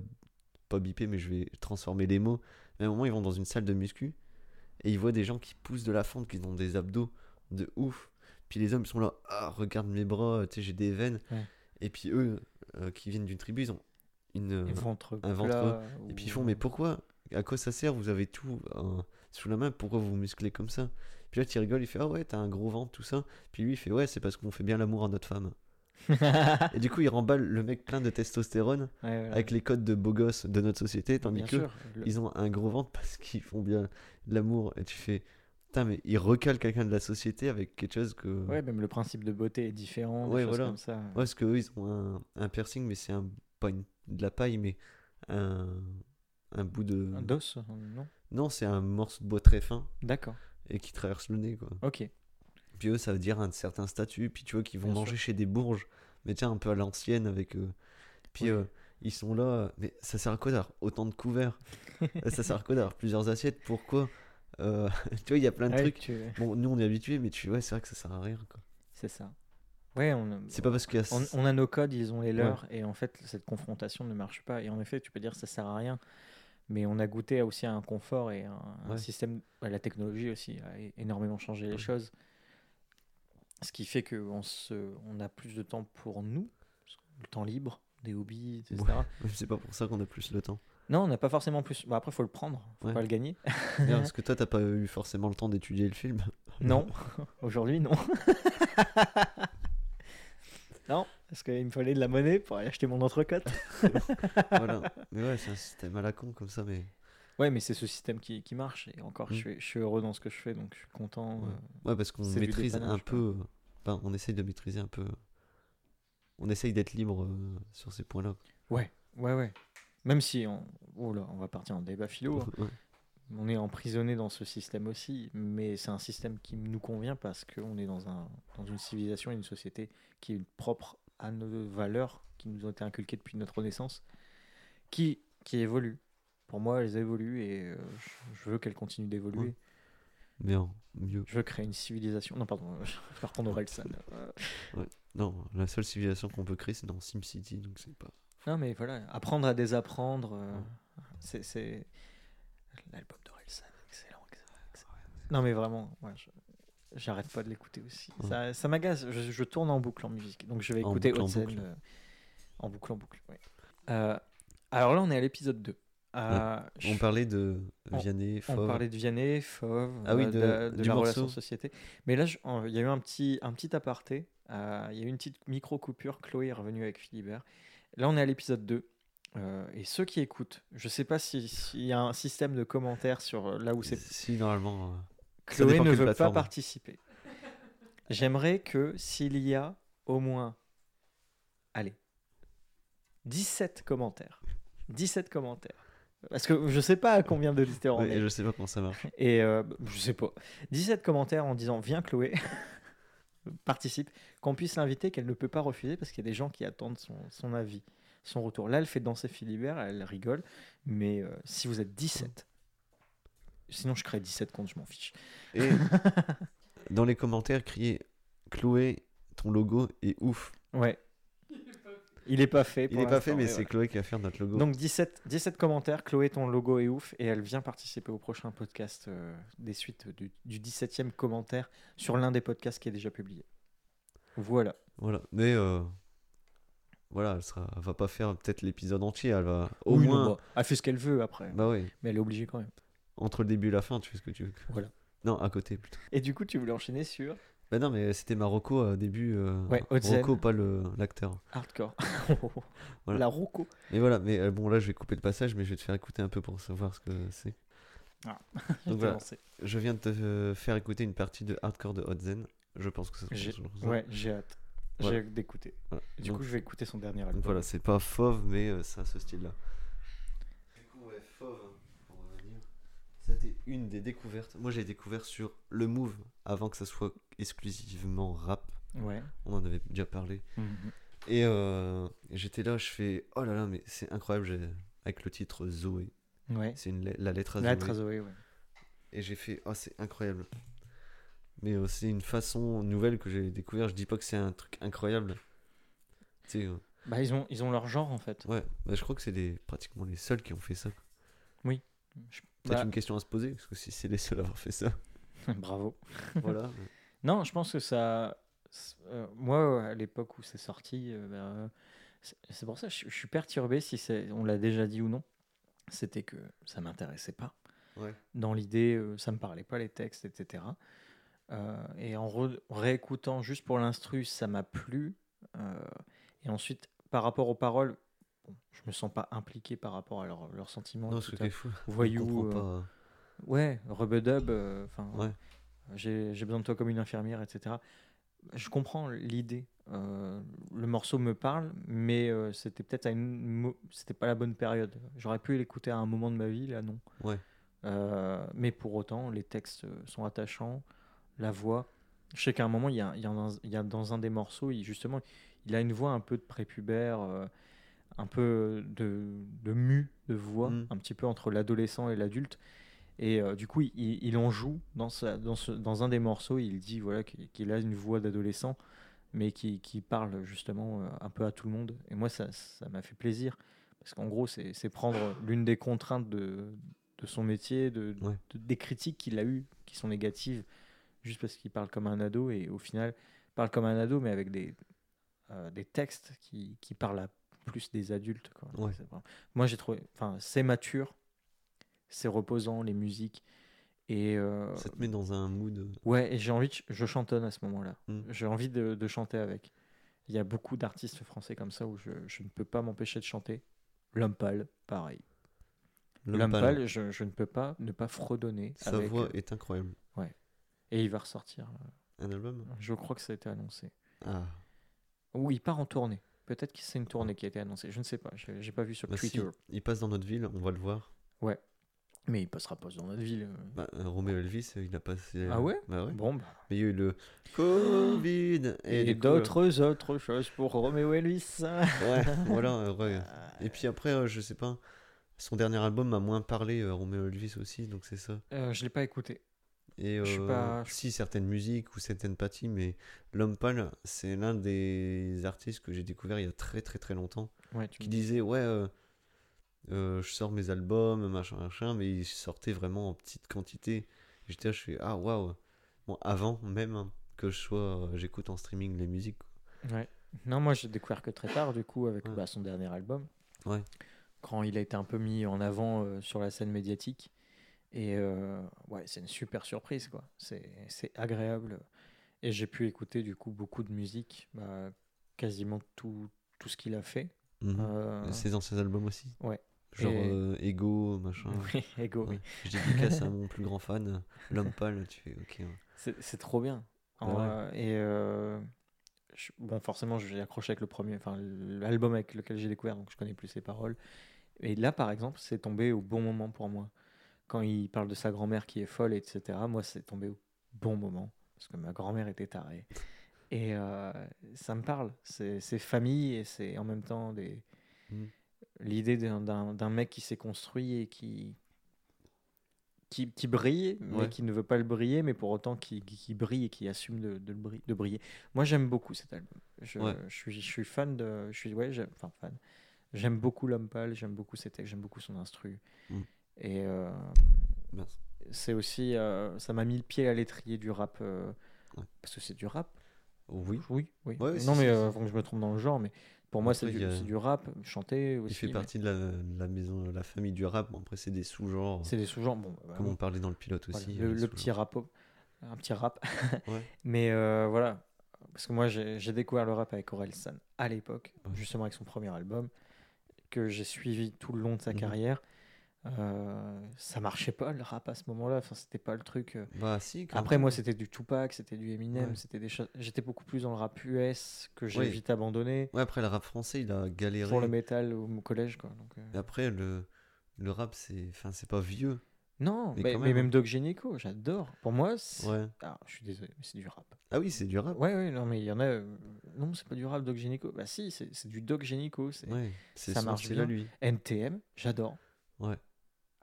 pas biper, mais je vais transformer les mots. Mais à un moment, ils vont dans une salle de muscu. Et ils voient des gens qui poussent de la fente, qui ont des abdos de ouf. Puis les hommes sont là Ah, regarde mes bras, tu sais, j'ai des veines. Ouais. Et puis eux, euh, qui viennent d'une tribu, ils ont une. Ventre un ventre, Et puis ils font, mais pourquoi À quoi ça sert? Vous avez tout euh, sous la main, pourquoi vous vous musclez comme ça? Puis là, tu rigoles, il fait, ah ouais, t'as un gros ventre, tout ça. Puis lui, il fait, ouais, c'est parce qu'on fait bien l'amour à notre femme. Et du coup, il remballe le mec plein de testostérone Ouais, avec les codes de beau gosse de notre société, tandis Bien que sûr. le- ils ont un gros ventre parce qu'ils font bien l'amour. Et tu fais, putain, mais il recale quelqu'un de la société avec quelque chose que. Ouais, même le principe de beauté est différent. Ouais, voilà. comme ça. Ouais, parce qu'eux, ils ont un, un piercing, mais c'est un, pas une, de la paille, mais un, un bout de. Un dos Non? Non, c'est un morceau de bois très fin D'accord. et qui traverse le nez, quoi. Ok. Puis eux, ça veut dire un certain statut. Puis tu vois qu'ils vont Bien manger sûr. chez des bourges, mais tiens, un peu à l'ancienne avec eux. Puis Oui. euh, ils sont là. Mais ça sert à quoi d'avoir autant de couverts? Ça sert à quoi d'avoir plusieurs assiettes? Pourquoi? Euh, Tu vois, il y a plein de Ouais, trucs. tu- Bon, nous, on est habitués, mais tu vois, c'est vrai que ça sert à rien. C'est ça. Ouais, on, C'est pas parce a. on, on a nos codes, ils ont les leurs, et en fait, cette confrontation ne marche pas. Et en effet, tu peux dire que ça sert à rien, mais on a goûté aussi à un confort et un, un système. La technologie aussi a énormément changé les choses. Ce qui fait qu'on se, on a plus de temps pour nous, le temps libre, des hobbies, etc. C'est pas pour ça qu'on a plus le temps. Non, on n'a pas forcément plus. Bon, après, faut le prendre, faut Ouais. pas le gagner. Parce que toi, t'as pas eu forcément le temps d'étudier le film? Non, aujourd'hui non. non, parce qu'il me fallait de la monnaie pour aller acheter mon entrecôte. voilà. Mais ouais, c'est un système à la con comme ça, mais. Ouais, mais c'est ce système qui, qui marche. Et encore, Mm. je, suis, je suis heureux dans ce que je fais, donc je suis content. Ouais. euh, Ouais, parce qu'on maîtrise un peu. Enfin, on essaye de maîtriser un peu. On essaye d'être libre euh, sur ces points-là. Ouais, ouais, ouais. Même si on, oh là, on va partir en débat philo, hein. Ouais. on est emprisonné dans ce système aussi, mais c'est un système qui nous convient parce qu'on est dans, un, dans une civilisation et une société qui est propre à nos valeurs qui nous ont été inculquées depuis notre naissance, qui, qui évoluent. Pour moi, elles évoluent et euh, je, veux qu'elles continuent d'évoluer. Ouais. Mais en mieux. Je veux créer une civilisation. Non, pardon, je vais reprendre Orelsan. Euh, Non, la seule civilisation qu'on peut créer, c'est dans SimCity, donc c'est pas. Non, mais voilà, apprendre à désapprendre, euh, Ouais. c'est-. L'album d'Orelsan, excellent, excellent, excellent. Non, mais vraiment, ouais, j'arrête pas de l'écouter aussi. Ouais. Ça, ça m'agace, je, je tourne en boucle en musique. Donc je vais En écouter boucle. euh, en boucle, en boucle. Euh, alors là, on est à l'épisode 2. Euh, On je- parlait de On- Vianney, on Fauve. parlait de Vianney, Fauve, Ah oui, de- de, du la morceau. relation société. Mais là, il y a eu un petit, un petit aparté. il y a eu une petite micro-coupure. Chloé est revenue avec Philibert. Là, on est à l'épisode 2. euh, et ceux qui écoutent, je sais pas si- s'il y a un système de commentaires sur euh, là où c'est. Si, normalement. euh, Chloé ne veut pas participer. J'aimerais que s'il y a au moins. Allez. 17 commentaires. 17 commentaires. Parce que je sais pas à combien de auditeurs on ouais, est. je sais pas comment ça marche. Et euh, je sais pas. 17 commentaires en disant Viens Chloé, participe, qu'on puisse l'inviter, qu'elle ne peut pas refuser parce qu'il y a des gens qui attendent son, son avis, son retour. Là, elle fait danser Philibert, elle rigole, mais euh, si vous êtes 17, sinon je crée 17 comptes, je m'en fiche. Et dans les commentaires, criez Chloé, ton logo est ouf. Ouais. Il est pas fait. Il est pas fait, mais mais c'est voilà. Chloé qui va faire notre logo. Donc 17, 17 commentaires, Chloé, ton logo est ouf, et elle vient participer au prochain podcast euh, des suites du, du 17e commentaire sur l'un des podcasts qui est déjà publié. Voilà. Voilà. Mais euh, voilà, elle, sera, elle va pas faire peut-être l'épisode entier. Elle va au Oui, non, moins. bah, elle fait ce qu'elle veut après, Bah oui. mais elle est obligée quand même. Entre le début et la fin, tu fais ce que tu veux. Voilà. Non, à côté plutôt. Et du coup, tu voulais enchaîner sur Bah non, mais c'était Marocco au début. euh, Ouais. Rocco, pas l'acteur. hardcore. Voilà. La Rocco. Mais voilà, mais euh, bon, là, je vais couper le passage, mais je vais te faire écouter un peu pour savoir ce que c'est. Ah. Donc voilà, je viens de te euh, faire écouter une partie de Hardcore de Hotzen. Je pense que ça se ça. Ouais, j'ai hâte. Voilà. J'ai hâte d'écouter. Voilà. Du Donc- coup, je vais écouter son dernier album. voilà, c'est pas fauve, mais euh, c'est à ce style-là. Du coup, ouais, fauve, hein, pour revenir. C'était une des découvertes. Moi, j'ai découvert sur le Move avant que ça soit exclusivement rap. Ouais. On en avait déjà parlé. Et euh, j'étais là, je fais oh là là, mais c'est incroyable. avec le titre Zoé. Ouais. C'est une, la lettre à La Zoé. lettre à Zoé, ouais. Et j'ai fait, oh, c'est incroyable. Mais euh, c'est une façon nouvelle que j'ai découvert. Je dis pas que c'est un truc incroyable. Tu sais, euh, Bah, ils ont, ils ont leur genre en fait. ouais, bah, je crois que c'est les, pratiquement les seuls qui ont fait ça. Je- Peut-être bah, une question à se poser, parce que si c'est les seuls à avoir fait ça. Bravo. voilà. Non, je pense que ça. euh, moi, à l'époque où c'est sorti, euh, ben, c'est c'est pour ça que je, je suis perturbé si c'est, on l'a déjà dit ou non. C'était que ça m'intéressait pas. Ouais. Dans l'idée, euh, ça me parlait pas les textes, etc. Euh, et en réécoutant juste pour l'instru, ça m'a plu. Euh, et ensuite, par rapport aux paroles, je me sens pas impliqué par rapport à leurs sentiments. Non, tout ce à- qui est fou. voyou. euh, pas. Ouais, rubedub, euh, enfin, Ouais. j'ai besoin de toi comme une infirmière, etc. Je comprends l'idée. euh, le morceau me parle, mais c'était peut-être à une, c'était pas la bonne période. J'aurais pu l'écouter à un moment de ma vie, là non. Ouais. Euh, mais pour autant, les textes sont attachants, la voix. Je sais qu'à un moment, il y a, il y a dans, il y a dans un des morceaux, il, justement, il a une voix un peu de prépubère, euh, un peu de, de mu de voix, Mm. un petit peu entre l'adolescent et l'adulte. Et euh, du coup, il, il en joue dans, sa, dans, ce, dans un des morceaux. Il dit voilà, qu'il a une voix d'adolescent, mais qui, qui parle justement euh, un peu à tout le monde. Et moi, ça ça m'a fait plaisir. Parce qu'en gros, c'est prendre l'une des contraintes de, de son métier, de, Ouais. de- des critiques qu'il a eues, qui sont négatives, juste parce qu'il parle comme un ado. Et au final, parle comme un ado, mais avec des, euh, des textes qui, qui parlent à plus des adultes. quoi. Ouais. Moi, j'ai trouvé. Enfin, c'est mature, c'est reposant, les musiques. Et euh, Ça te met dans un mood. euh, ouais, et j'ai envie, de je chantonne à ce moment-là. Mm. J'ai envie de, de chanter avec. Il y a beaucoup d'artistes français comme ça où je, je ne peux pas m'empêcher de chanter. L'homme pâle, pareil. L'homme pâle. je, je ne peux pas ne pas fredonner. Sa avec, voix euh, est incroyable. Et il va ressortir. Un album? Je crois que ça a été annoncé. Ah, Ou il part en tournée. Peut-être que c'est une tournée qui a été annoncée. Je ne sais pas. J'ai j'ai pas vu sur bah si, Twitter. il passe dans notre ville, on va le voir. Mais il passera pas dans notre ville. euh. Bah, euh, Roméo Elvis, euh, il a passé. Ah euh, ouais Bah ouais. Bon, bah. Mais il y a eu le Covid. Et, coup, d'autres autres choses pour Roméo Elvis. euh, Ouais, voilà. euh, ouais. Et puis après, euh, je sais pas. Son dernier album m'a moins parlé, euh, Roméo Elvis aussi, donc c'est ça. Euh, je l'ai pas écouté. Et euh, pas- si certaines musiques ou certaines parties, mais L'Homme Pâle, c'est l'un des artistes que j'ai découvert il y a très très très longtemps, Ouais, tu qui disait ouais, euh, euh, je sors mes albums, machin machin, mais il sortait vraiment en petite quantité. J'étais là, je fais ah waouh. Bon, avant même hein, que je sois, j'écoute en streaming les musiques. Ouais. Non, moi j'ai découvert que très tard, du coup, avec Ouais. bah, son dernier album. Ouais. Quand il a été un peu mis en avant sur la scène médiatique. Et euh, ouais, c'est une super surprise, quoi. C'est agréable. Et j'ai pu écouter, du coup, beaucoup de musique, bah, quasiment tout, tout ce qu'il a fait. Euh, Ses anciens albums aussi. Ouais. Genre Et- euh, Ego, machin. Oui, Ego, oui. Je dédicace à mon plus grand fan, L'Homme Pâle. Tu fais ok. ouais. C'est trop bien. En- Ouais. et je- bon, forcément, j'ai accroché avec le premier, enfin l'album avec lequel j'ai découvert, donc je connais plus ses paroles. Et là, par exemple, c'est tombé au bon moment pour moi. Quand il parle de sa grand-mère qui est folle, etc., moi, c'est tombé au bon moment parce que ma grand-mère était tarée. Et euh, ça me parle. C'est famille et c'est en même temps des Mm. l'idée d'un- mec qui s'est construit et qui qui, qui brille, mais Ouais. qui ne veut pas le briller, mais pour autant qui, qui, qui brille et qui assume de, de, le bri- de briller. Moi, j'aime beaucoup cet album. Je, Ouais. je, suis, je suis fan de. Je suis, ouais, j'aime- enfin, fan. J'aime beaucoup l'homme pâle, j'aime beaucoup ses textes, j'aime beaucoup son instru. Mm. Et euh, c'est aussi. euh, ça m'a mis le pied à l'étrier du rap. euh, Ouais. Parce que c'est du rap. Oui. Oui, oui. Ouais, non, mais faut que je me trompe dans le genre, mais pour moi, c'est du, a- du rap, chanté aussi. Il fait mais partie de la, de la maison, de la famille du rap. Bon, après, c'est des sous-genres. C'est des sous-genres. Bon, bah, Comme on parlait dans le pilote Voilà, aussi. le, petit rap, un petit rap. Ouais. Mais euh, voilà, parce que moi j'ai découvert le rap avec Aurel San à l'époque, Ouais. justement avec son premier album, que j'ai suivi tout le long de sa Mhm. carrière. Euh, ça marchait pas le rap à ce moment-là, enfin c'était pas le truc. euh. Bah, si. Après même. moi c'était du Tupac, c'était du Eminem, Ouais. c'était des choses. J'étais beaucoup plus dans le rap US que j'ai Oui. vite abandonné Ouais, après, le rap français, il a galéré. pour le métal au au collège quoi. Donc, euh, Et après, le, le rap, c'est enfin, c'est pas vieux. Non, Mais mais, mais même, même hein. Doc Gynéco, j'adore. Pour moi, c'est... Ouais. Ah, je suis désolé, mais c'est du rap. Ah oui, c'est du rap. Ouais, ouais, non, mais il y en a. Non, c'est pas du rap Doc Gynéco. Bah si, c'est c'est du Doc Gynéco. C'est Ouais, c'est ça marche bien. lui. NTM, j'adore. Ouais.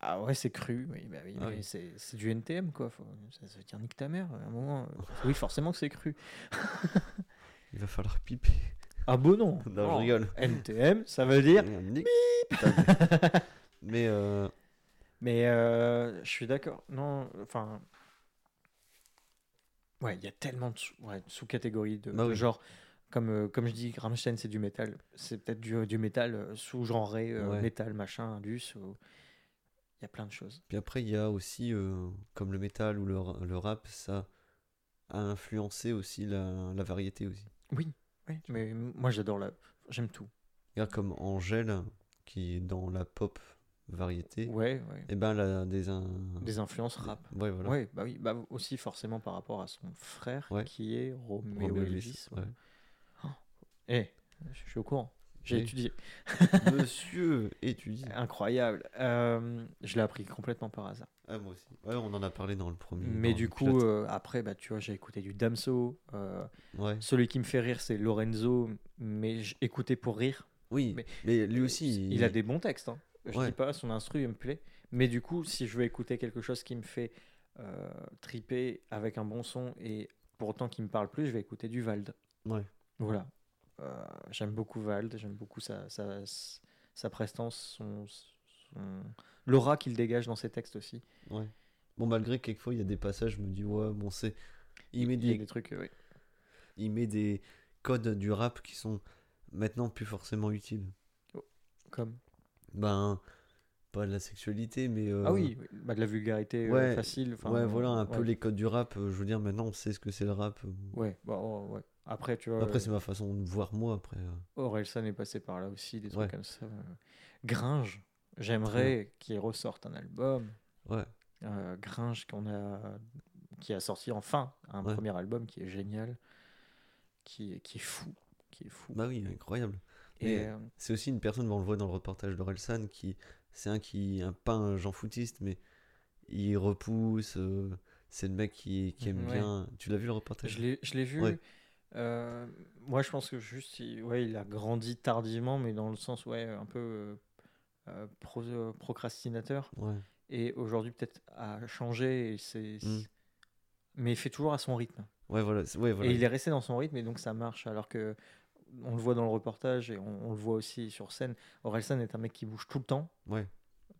Ah ouais, c'est cru. Oui, bah oui, Ah oui. c'est du NTM, quoi. Faut... Ça, ça veut dire nique ta mère. À un moment, euh, oui, forcément que c'est cru. Il va falloir piper. Ah bon, non. Non, je rigole. NTM, ça veut dire. Mais euh, Mais euh, je suis d'accord. Non, enfin. Ouais, il y a tellement de sous- ouais, sous-catégories de, Bah de oui. genres. Comme, euh, comme je dis, Rammstein, c'est du métal. C'est peut-être du, du métal euh, sous-genré, Ouais. métal, machin, indus. ou- Il y a plein de choses. puis après, il y a aussi, euh, comme le métal ou le, le rap, ça a influencé aussi la, la variété aussi. Oui, oui. Mais moi, j'adore la. J'aime tout. Regarde comme Angèle, qui est dans la pop variété, Ouais, ouais. et ben elle a des... un- Des influences rap. Ouais, voilà. Ouais, bah oui, bah aussi forcément par rapport à son frère qui est Roméo Elvis. Elvis, ouais. Eh, je suis au courant. J'ai étudié. Monsieur étudie. Incroyable. Euh, je l'ai appris complètement par hasard. Ah, moi aussi. Ouais, on en a parlé dans le premier. Mais du coup, euh, après, bah, tu vois, j'ai écouté du Damso. euh, Ouais. celui qui me fait rire, c'est Lorenzo, mais j'ai écouté pour rire. Oui, mais- mais, lui aussi. Il, a des bons textes. Hein. Je Ouais. dis pas, son instru, il me plaît. Mais du coup, si je veux écouter quelque chose qui me fait euh, triper avec un bon son et pour autant qui me parle plus, je vais écouter du Vald. Ouais. Voilà. Euh, j'aime beaucoup Vald, j'aime beaucoup sa, sa, sa prestance, son, son- l'aura qu'il dégage dans ses textes aussi. Ouais. Bon, malgré que quelquefois, il y a des passages, je me dis, ouais, bon, c'est. Il met Il des, trucs, euh, ouais. il met des codes du rap qui sont maintenant plus forcément utiles. Comme? Ben, pas de la sexualité, mais. euh, Ah oui, oui, bah, de la vulgarité euh, ouais, facile. ouais, voilà, un peu les codes du rap. Je veux dire, maintenant, on sait ce que c'est le rap. Ouais, bah, oh, ouais. Après, tu vois, Après, euh, c'est ma façon de voir moi, après. euh. Orelsan est passé par là aussi, des trucs Ouais. comme ça. euh. Gringe, j'aimerais qu'il ressorte un album. Ouais, Euh, Gringe qu'on a, qui a sorti enfin un Ouais. premier album qui est génial, qui, est- qui est fou, qui est fou. bah oui, incroyable. Et euh, C'est aussi une personne, on le voit dans le reportage d'Orelsan, qui. C'est un qui. Un, pas un Jean Foutiste, mais il repousse. euh, c'est le mec qui, qui aime Ouais. bien. Tu l'as vu le reportage? Je l'ai, je l'ai vu. Ouais. Euh, moi, je pense que juste, il, ouais, il a grandi tardivement, mais dans le sens, ouais, un peu euh, euh, pro- euh, procrastinateur. Ouais. Et aujourd'hui, peut-être a changé. Et c'est, Mm. Mais il fait toujours à son rythme. Ouais, voilà. Ouais, voilà. Et il est resté dans son rythme et donc ça marche. Alors que on le voit dans le reportage et on, on le voit aussi sur scène. Orelsan est un mec qui bouge tout le temps, Ouais.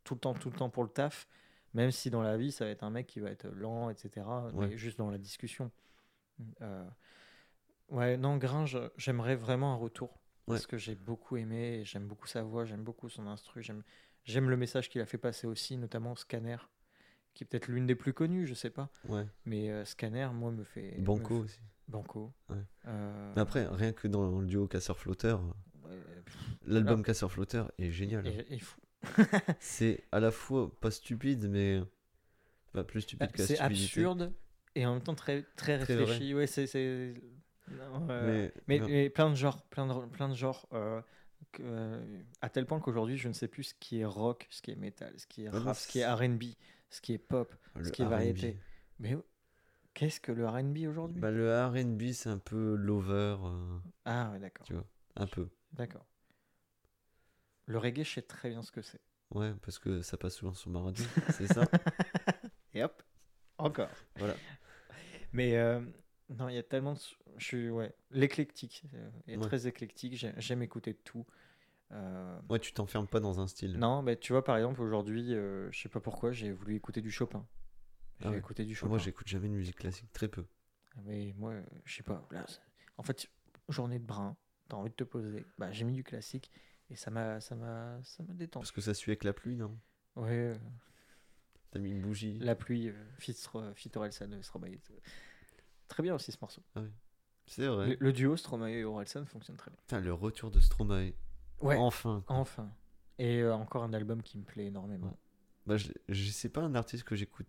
tout le temps, tout le temps pour le taf. Même si dans la vie, ça va être un mec qui va être lent, etc. Ouais. Mais juste dans la discussion. Euh, Ouais, non, Gringe, j'aimerais vraiment un retour. Parce que j'ai beaucoup aimé, j'aime beaucoup sa voix, j'aime beaucoup son instru, j'aime, j'aime le message qu'il a fait passer aussi, notamment Scanner, qui est peut-être l'une des plus connues, je sais pas. Ouais. Mais euh, Scanner, moi, me fait. me Banco fait- aussi. Banco. Ouais. Euh, Mais après, rien que dans le duo Casseur-Flotteur, ouais, l'album Casseur-Flotteur est génial. et- et fou. C'est à la fois pas stupide, mais. Pas plus stupide que la C'est absurde et en même temps très, très Très réfléchi. ouais, c'est. Non, euh, Mais, Mais, plein de genres, plein de, plein de genres. euh, que, euh, à tel point qu'aujourd'hui, je ne sais plus ce qui est rock, ce qui est metal, ce qui est Ah rap, ce qui est R&B, ce qui est pop. le ce qui est variété. Mais qu'est-ce que le R&B aujourd'hui? Bah, le RB, c'est un peu l'over. euh, Ah ouais, d'accord, tu vois, un peu. d'accord. Le reggae, je sais très bien ce que c'est. Ouais, parce que ça passe souvent sur ma radio, c'est ça Et hop, encore. Voilà. Mais non, il y a tellement de... Je suis, ouais, l'éclectique. euh, est Ouais. très éclectique. j'ai- J'aime écouter de tout. Euh, Ouais, tu t'enfermes pas dans un style. Non, mais tu vois, par exemple, aujourd'hui, euh, je sais pas pourquoi, j'ai voulu écouter du Chopin. J'ai Ah ouais. écouté du Ah, Chopin. Moi, j'écoute jamais de musique classique, très peu. Mais moi, euh, je sais pas. Là, en fait, journée de brin, t'as envie de te poser. Bah, j'ai mis du classique et ça m'a, ça m'a, ça m'a détendu. Parce que ça suit avec la pluie, non? Ouais, euh, T'as mis une bougie. la pluie, euh, fit, Stro- fit Orelsan, euh, Stromae. euh, Très bien aussi ce morceau. C'est vrai. Le, le duo Stromae et Orelsan fonctionne très bien. Putain, le retour de Stromae. Ouais. Enfin. quoi. Enfin. Et euh, encore un album qui me plaît énormément. Ouais. Bah, je, je sais pas un artiste que j'écoute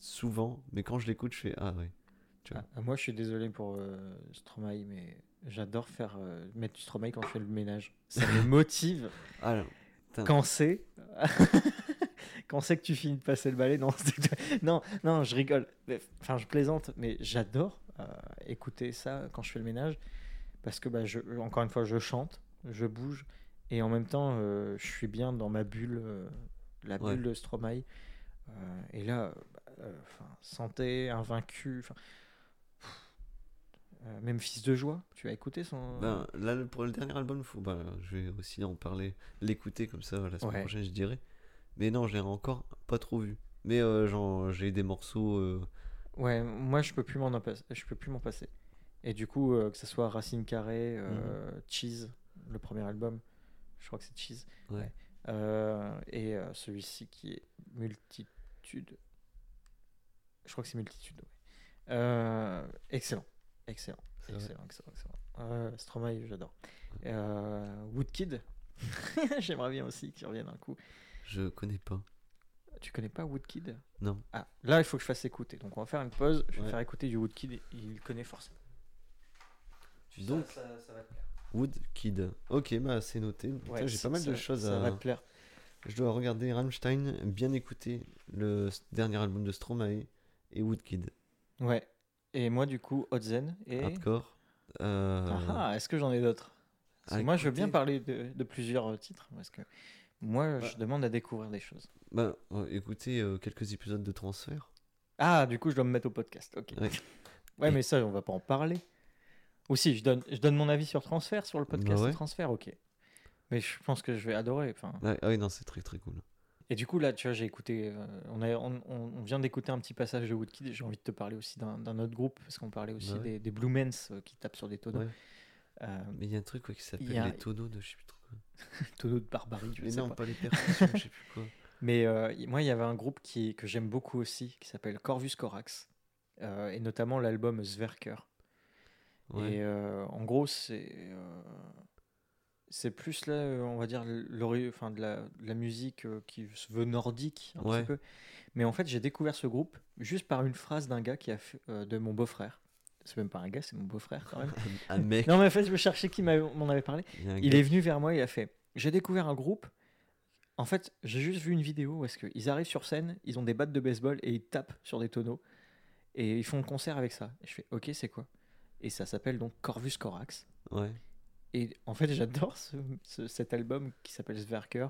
souvent, mais quand je l'écoute, je fais Ah ouais. Tu vois. Ah, moi, je suis désolé pour euh, Stromae, mais j'adore faire euh, mettre du Stromae quand je fais le ménage. Ça me motive Ah, non. Putain. quand c'est Quand c'est que tu finis de passer le balai Non, non, non, je rigole. Enfin, je plaisante, mais j'adore euh, écouter ça quand je fais le ménage parce que, bah, je, encore une fois, je chante, je bouge et en même temps, euh, je suis bien dans ma bulle, euh, la bulle Ouais. de Stromae. Et là, enfin, santé, invaincu, même fils de joie. Tu as écouté son Ben, là, pour le dernier album, faut, ben, je vais aussi en parler, l'écouter comme ça la semaine Ouais. prochaine, je dirais. Mais non, je l'ai encore pas trop vu. Mais euh, j'ai des morceaux. euh, Ouais, moi je peux plus m'en passer. Je peux plus m'en passer. Et du coup, euh, que ce soit Racine Carré, euh, Cheese, le premier album, je crois que c'est Cheese. Ouais. Et celui-ci qui est Multitude. Je crois que c'est Multitude. ouais. Excellent, excellent, excellent, excellent, excellent. Stromae, j'adore. Woodkid, j'aimerais bien aussi qu'il revienne un coup. Je connais pas. Tu connais pas Woodkid? Non. Ah, là il faut que je fasse écouter. Donc on va faire une pause. Je vais Ouais. faire écouter du Woodkid. Il connaît forcément. Donc, ça, ça va te plaire. Wood Kid. Ok, bah c'est noté. Ouais, j'ai ça- pas mal de ça- choses Ça à. va te plaire. Je dois regarder Rammstein, bien écouter le s- dernier album de Stromae et Woodkid. Ouais. Et moi du coup, Otzen et. Hardcore. Euh, Ah, ah, est-ce que j'en ai d'autres? Parce à que Moi je veux bien écouter. parler de, de plusieurs euh, titres. Parce que moi je demande à découvrir des choses. bah, écoutez euh, quelques épisodes de transfert. Ah, du coup je dois me mettre au podcast. Ok. Ouais. Ouais, Et- mais ça on va pas en parler. Aussi, je donne, je donne mon avis sur transfert, sur le podcast Bah ouais. transfert, ok. Mais je pense que je vais adorer. Enfin, Ouais, ah oui, non, c'est très très cool. Et du coup, là, tu vois, j'ai écouté. euh, on, a, on, on- vient d'écouter un petit passage de Woodkid et j'ai envie de te parler aussi d'un autre groupe, parce qu'on parlait aussi Bah ouais. des, des Blue Mens euh, qui tapent sur des tonneaux. Ouais. Euh, Mais il y a un truc ouais, qui s'appelle a- les tonneaux de je sais plus tonneaux de barbarie, je Mais sais non, pas. pas. les percussions, je sais plus quoi. Mais euh, moi, il y avait un groupe qui, que j'aime beaucoup aussi, qui s'appelle Corvus Corax, euh, et notamment l'album Zwerker. Ouais. Et euh, en gros, c'est c'est plus là, on va dire, enfin, de, la, de la musique qui se veut nordique un Ouais. petit peu. Mais en fait, j'ai découvert ce groupe juste par une phrase d'un gars qui a fait, de mon beau-frère. C'est même pas un gars, c'est mon beau-frère quand même. un mec. non, mais en fait, je me cherchais qui m'en avait parlé. il est venu vers moi, il a fait J'ai découvert un groupe. En fait, j'ai juste vu une vidéo où est-ce qu'ils arrivent sur scène, ils ont des battes de baseball et ils tapent sur des tonneaux. Et ils font le concert avec ça. Et je fais Ok, c'est quoi? Et ça s'appelle donc Corvus Corax. Ouais. Et en fait, j'adore ce- ce- cet album qui s'appelle Zwerker,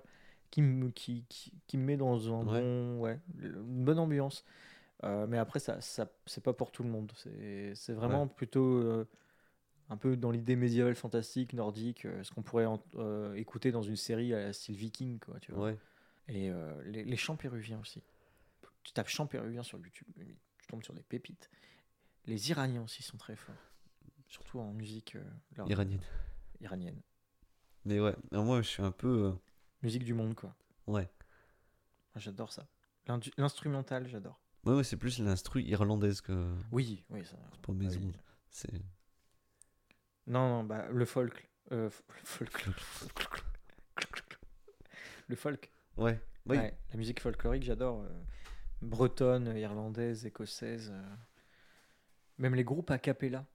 qui me, qui, qui, qui me met dans un Ouais. bon, ouais, une bonne ambiance. Euh, mais après, ça, ça c'est pas pour tout le monde. C'est vraiment plutôt euh, un peu dans l'idée médiévale, fantastique, nordique, euh, ce qu'on pourrait en- écouter dans une série à la style viking, quoi, tu vois. Ouais. Et les, les chants péruviens aussi. Tu tapes chants péruviens sur YouTube, tu tombes sur des pépites. Les Iraniens aussi sont très forts, surtout en musique leur- Iranienne. iranienne. Mais ouais, alors moi je suis un peu. Musique du monde, quoi. Ouais. Ah, J'adore ça. L'instrumental, j'adore. Ouais, ouais, c'est plus l'instru irlandaise que Oui, oui, ça. pour ah maison. oui. C'est. Non, non, bah, le folk. euh, le folk. Le folk. Ouais. Oui. Ouais, la musique folklorique, j'adore. euh, bretonne, irlandaise, écossaise. euh, même les groupes a cappella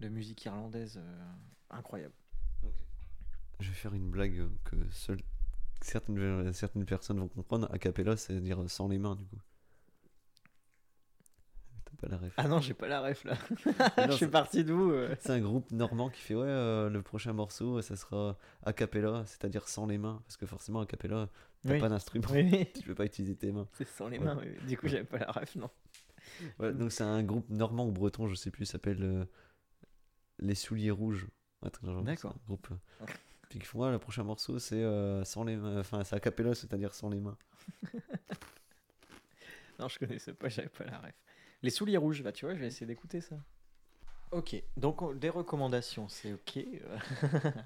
de musique irlandaise, euh, incroyable. Je vais faire une blague euh, que certaines, certaines personnes vont comprendre. A cappella, c'est-à-dire sans les mains, du coup. Pas la ref. Ah non, j'ai pas la ref là. Je suis parti d'où euh C'est un groupe normand qui fait ouais, euh, le prochain morceau, ça sera a cappella, c'est-à-dire sans les mains. Parce que forcément, a cappella, t'as Oui. pas d'instrument, Oui, tu peux pas utiliser tes mains. c'est sans les Ouais. mains. oui. Du coup, j'avais pas la ref, non. Ouais, donc c'est un groupe normand ou breton, je sais plus, s'appelle euh, Les Souliers Rouges. D'accord. groupe. euh, Puis qui font ouais, le prochain morceau, c'est sans les mains, enfin c'est a cappella, c'est-à-dire sans les mains. Non, je connaissais pas, j'avais pas la ref. Les souliers rouges, bah tu vois, je vais essayer d'écouter ça. Ok, donc on- des recommandations, c'est ok.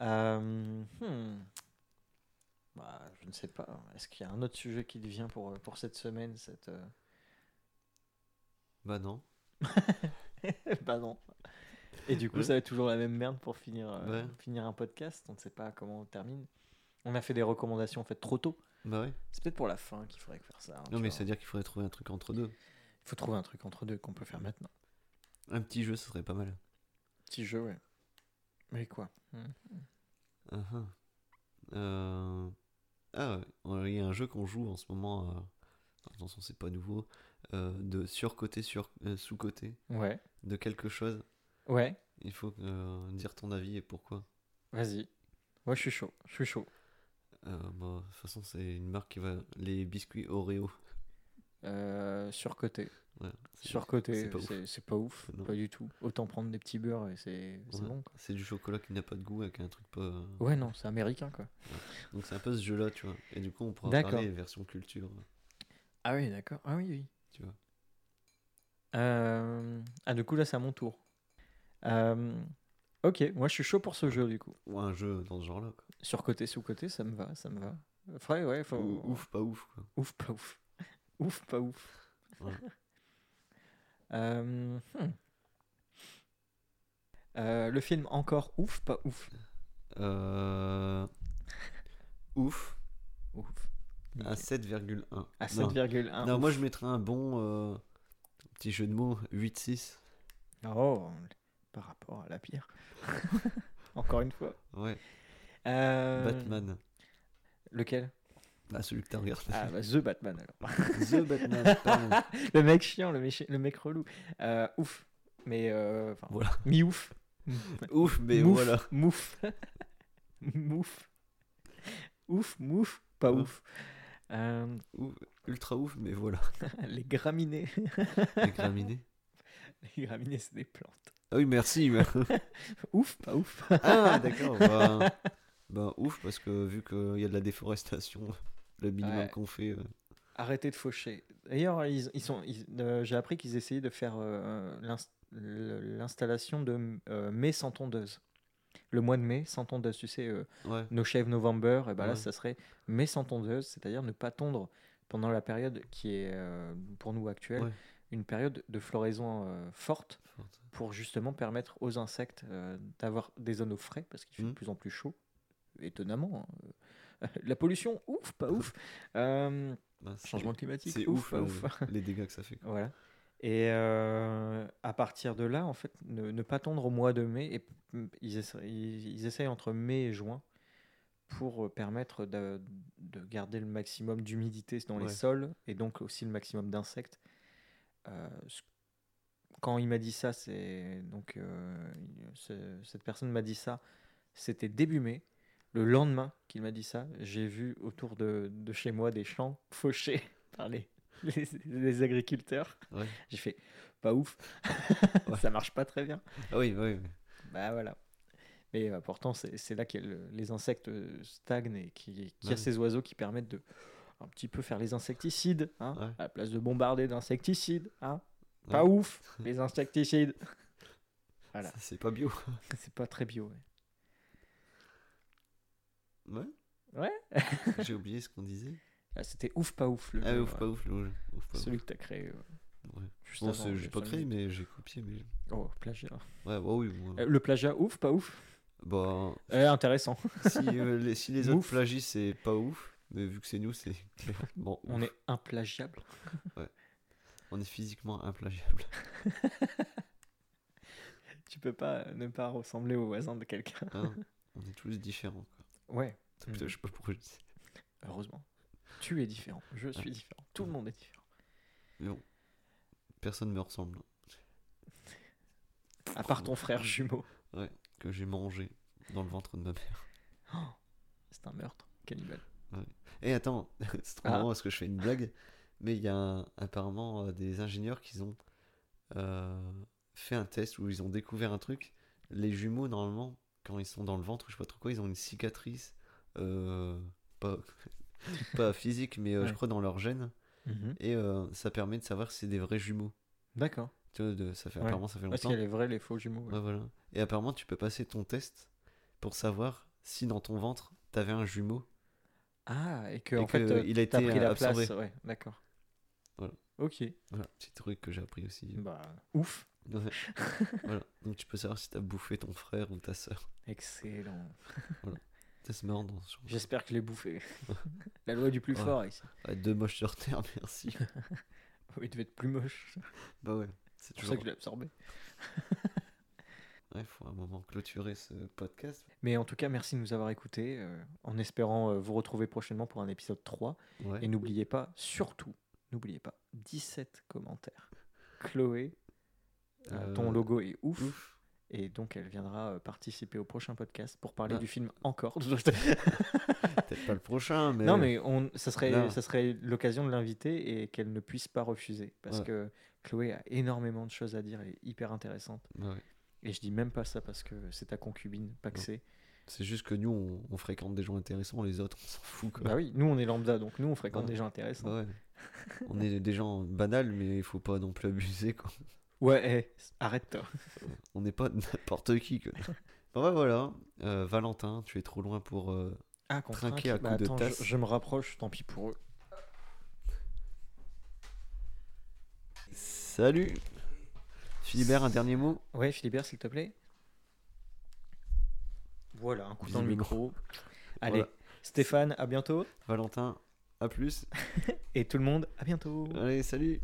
Euh, hmm. Bah, je ne sais pas. Est-ce qu'il y a un autre sujet qui te vient pour, pour cette semaine cette, euh, Bah non. Bah non. Et du coup, Ouais. ça va être toujours la même merde pour finir, euh, Ouais. finir un podcast. On ne sait pas comment on termine. On a fait des recommandations faites trop tôt. Bah ouais. C'est peut-être pour la fin qu'il faudrait faire ça. hein, Non mais vois. c'est-à-dire qu'il faudrait trouver un truc entre deux. Il faut trouver un truc entre deux qu'on peut faire maintenant. Un petit jeu, ce serait pas mal. Petit jeu, ouais. Mais quoi? Hmm. Ah, ah. Euh, Ah ouais, il y a un jeu qu'on joue en ce moment. euh, Attention, c'est pas nouveau. euh, de surcoté sur euh, sous-côté Ouais. de quelque chose. Ouais. Il faut euh, dire ton avis et pourquoi. Vas-y. Moi, je suis chaud. Je suis chaud. Euh, bah, de toute façon, c'est une marque qui va. Les biscuits Oreo. Euh, surcoté. Ouais, Surcoté, c'est pas ouf. pas ouf. Non. Pas du tout. Autant prendre des petits beurres et c'est Ouais. bon. C'est du chocolat qui n'a pas de goût avec un truc pas. Ouais, non, c'est américain quoi. Donc c'est un peu ce jeu-là, tu vois. Et du coup, on pourra parler version culture, Ah oui, d'accord. Ah oui, oui. tu vois. Euh, Ah, du coup, là, c'est à mon tour. Euh, Ok, moi, je suis chaud pour ce jeu, du coup. Ou un jeu dans ce genre-là, quoi. Sur côté, sous côté, ça me va, ça me va. Faudrait, ouais, faut... Ou- ouf, pas ouf, quoi. Ouf, pas ouf. ouf, pas ouf. Ouais. Euh, hmm. Euh, le film encore ouf, pas ouf? Euh... Ouf, Ouf. à 7,1. À Non. 7,1. Non, moi je mettrais un bon euh, petit jeu de mots, 8-6. Oh, par rapport à la pierre. Encore une fois. Ouais, Euh, Batman. Lequel? Ah, celui que t'as regardé. Ah, bah, The Batman alors. The Batman, pardon. le mec chiant, le mec, le mec relou. Euh, ouf. Mais euh, Voilà. mi-ouf. Ouf, mais Mouf, voilà. Mouf. mouf. Ouf, mouf, pas ouf. Euh, Ouf, ultra ouf, mais voilà. les graminées. Les graminées. les graminées, c'est des plantes. Ah oui, merci. Ouf, pas ouf. ah, d'accord. Bah, bah, ouf, parce que vu qu'il y a de la déforestation, le minimum Ouais. qu'on fait. euh, Arrêtez de faucher. D'ailleurs, ils, ils sont, ils- euh, j'ai appris qu'ils essayaient de faire euh, l'installation de euh, mai sans tondeuse. Le mois de mai sans tondeuse, tu sais, euh, Ouais, No Shave November, et ben là, ça serait mai sans tondeuse, c'est-à-dire ne pas tondre pendant la période qui est pour nous actuelle, une période de floraison euh, forte forte. pour justement permettre aux insectes euh, d'avoir des zones au frais parce qu'il fait de Mhm. plus en plus chaud, étonnamment. hein. La pollution, ouf, pas ouf. Euh, c'est- changement climatique, C'est ouf, ouf, pas euh, ouf. les dégâts que ça fait. quoi. Voilà. Et euh, à partir de là, en fait, ne, ne pas tondre au mois de mai. Et ils, essa- ils, ils essayent entre mai et juin pour permettre de, de garder le maximum d'humidité dans les sols et donc aussi le maximum d'insectes. Euh, quand il m'a dit ça, c'est donc euh, cette personne m'a dit ça, c'était début mai. Le lendemain qu'il m'a dit ça, j'ai vu autour de, de chez moi des champs fauchés par les, les, les agriculteurs. Ouais. J'ai fait pas ouf, Ouais. ça marche pas très bien. Ah oui, oui, oui. Bah voilà. Mais euh, pourtant, c'est là que le- les insectes euh, stagnent et qu'il qu'il y a Ouais. ces oiseaux qui permettent de un petit peu faire les insecticides, hein, à la place de bombarder d'insecticides. Hein. Pas ouf, les insecticides. Voilà. C'est pas bio. C'est pas très bio. ouais. Ouais. Ouais. J'ai oublié ce qu'on disait. Ah, C'était ouf, pas ouf. Le Ah, jeu, ouf, ouais. pas ouf, le jeu. Ouf, pas Celui ouf. que t'as créé. euh, Ouais. juste Bon, avant, j'ai pas créé, minutes. mais j'ai copié. Mais... Oh, plagiat. Ouais, bah oui. bon. Euh, Le plagiat, ouf, pas ouf. Bah, Eh, intéressant. si, euh, les, si les autres plagient, c'est pas ouf. Mais vu que c'est nous, c'est clair. Bon, On est implagiable. on est physiquement implagiable. Tu peux pas euh, ne pas ressembler au voisin de quelqu'un. hein. on est tous différents. Quoi. Ouais, Putain, je sais pas pourquoi je dis ça. heureusement. Tu es différent. Je suis différent. Tout le monde est différent. Bon, personne me ressemble. À part ton frère jumeau. Que j'ai mangé dans le ventre de ma mère. C'est un meurtre. Cannibale. Et attends, c'est trop Ah. marrant parce que je fais une blague, mais il y a un- apparemment euh, des ingénieurs qui ont euh, fait un test où ils ont découvert un truc. Les jumeaux, normalement, quand ils sont dans le ventre, je sais pas trop quoi, ils ont une cicatrice, euh, pas, pas physique, mais euh, je crois dans leur gène, et euh, ça permet de savoir si c'est des vrais jumeaux. D'accord. Tu vois, de- ça fait, Ouais. apparemment, ça fait Parce longtemps. qu'il y a les vrais, les faux jumeaux. ouais. Voilà. Et apparemment, tu peux passer ton test pour savoir si dans ton ventre, t'avais un jumeau. Ah, et que Et en fait, que il a été, pris la absorbé. place. Ouais, d'accord. Voilà. Ok. Voilà, petit truc que j'ai appris aussi. Bah, ouf. Ouais. voilà. Donc tu peux savoir si t'as bouffé ton frère ou ta soeur. Excellent. C'est marrant dans ce genre. J'espère que je l'ai bouffé. la loi du plus Ouais. fort ici. Ouais, deux moches sur terre, merci. Il devait être plus moche. bah ouais, c'est pour ça toujours. que je l'ai absorbé. Ouais, faut un moment clôturer ce podcast. Mais en tout cas, merci de nous avoir écoutés, euh, en espérant euh, vous retrouver prochainement pour un épisode 3. Ouais. Et n'oubliez pas, surtout, n'oubliez pas, 17 commentaires. Chloé, euh, ton Euh, logo est ouf. Ouf. Et donc, elle viendra euh, participer au prochain podcast pour parler Ah. du film encore. Peut-être pas le prochain, mais. non, mais on, ça serait, ça serait l'occasion de l'inviter et qu'elle ne puisse pas refuser. Parce Ouais. que Chloé a énormément de choses à dire et est hyper intéressante. Ouais. Et je dis même pas ça parce que c'est ta concubine, pas que c'est. C'est juste que nous, on, on fréquente des gens intéressants, les autres, on s'en fout. Quoi. Bah oui, nous on est lambda, donc nous on fréquente Ouais. des gens intéressants. On est des gens banals, mais il faut pas non plus abuser. Quoi. Ouais, eh, arrête-toi. On n'est pas n'importe qui. Quoi. Bon, bah voilà. Euh, Valentin, tu es trop loin pour. euh, Ah, Trinquer trinque. à Bah coups de attends, tasse. je me rapproche, tant pis pour eux. Salut Philibert, un dernier mot? Ouais, Philibert, s'il te plaît. Voilà, un coup dans le micro. Allez, Voilà. Stéphane, à bientôt. Valentin, à plus. Et tout le monde, à bientôt. Allez, salut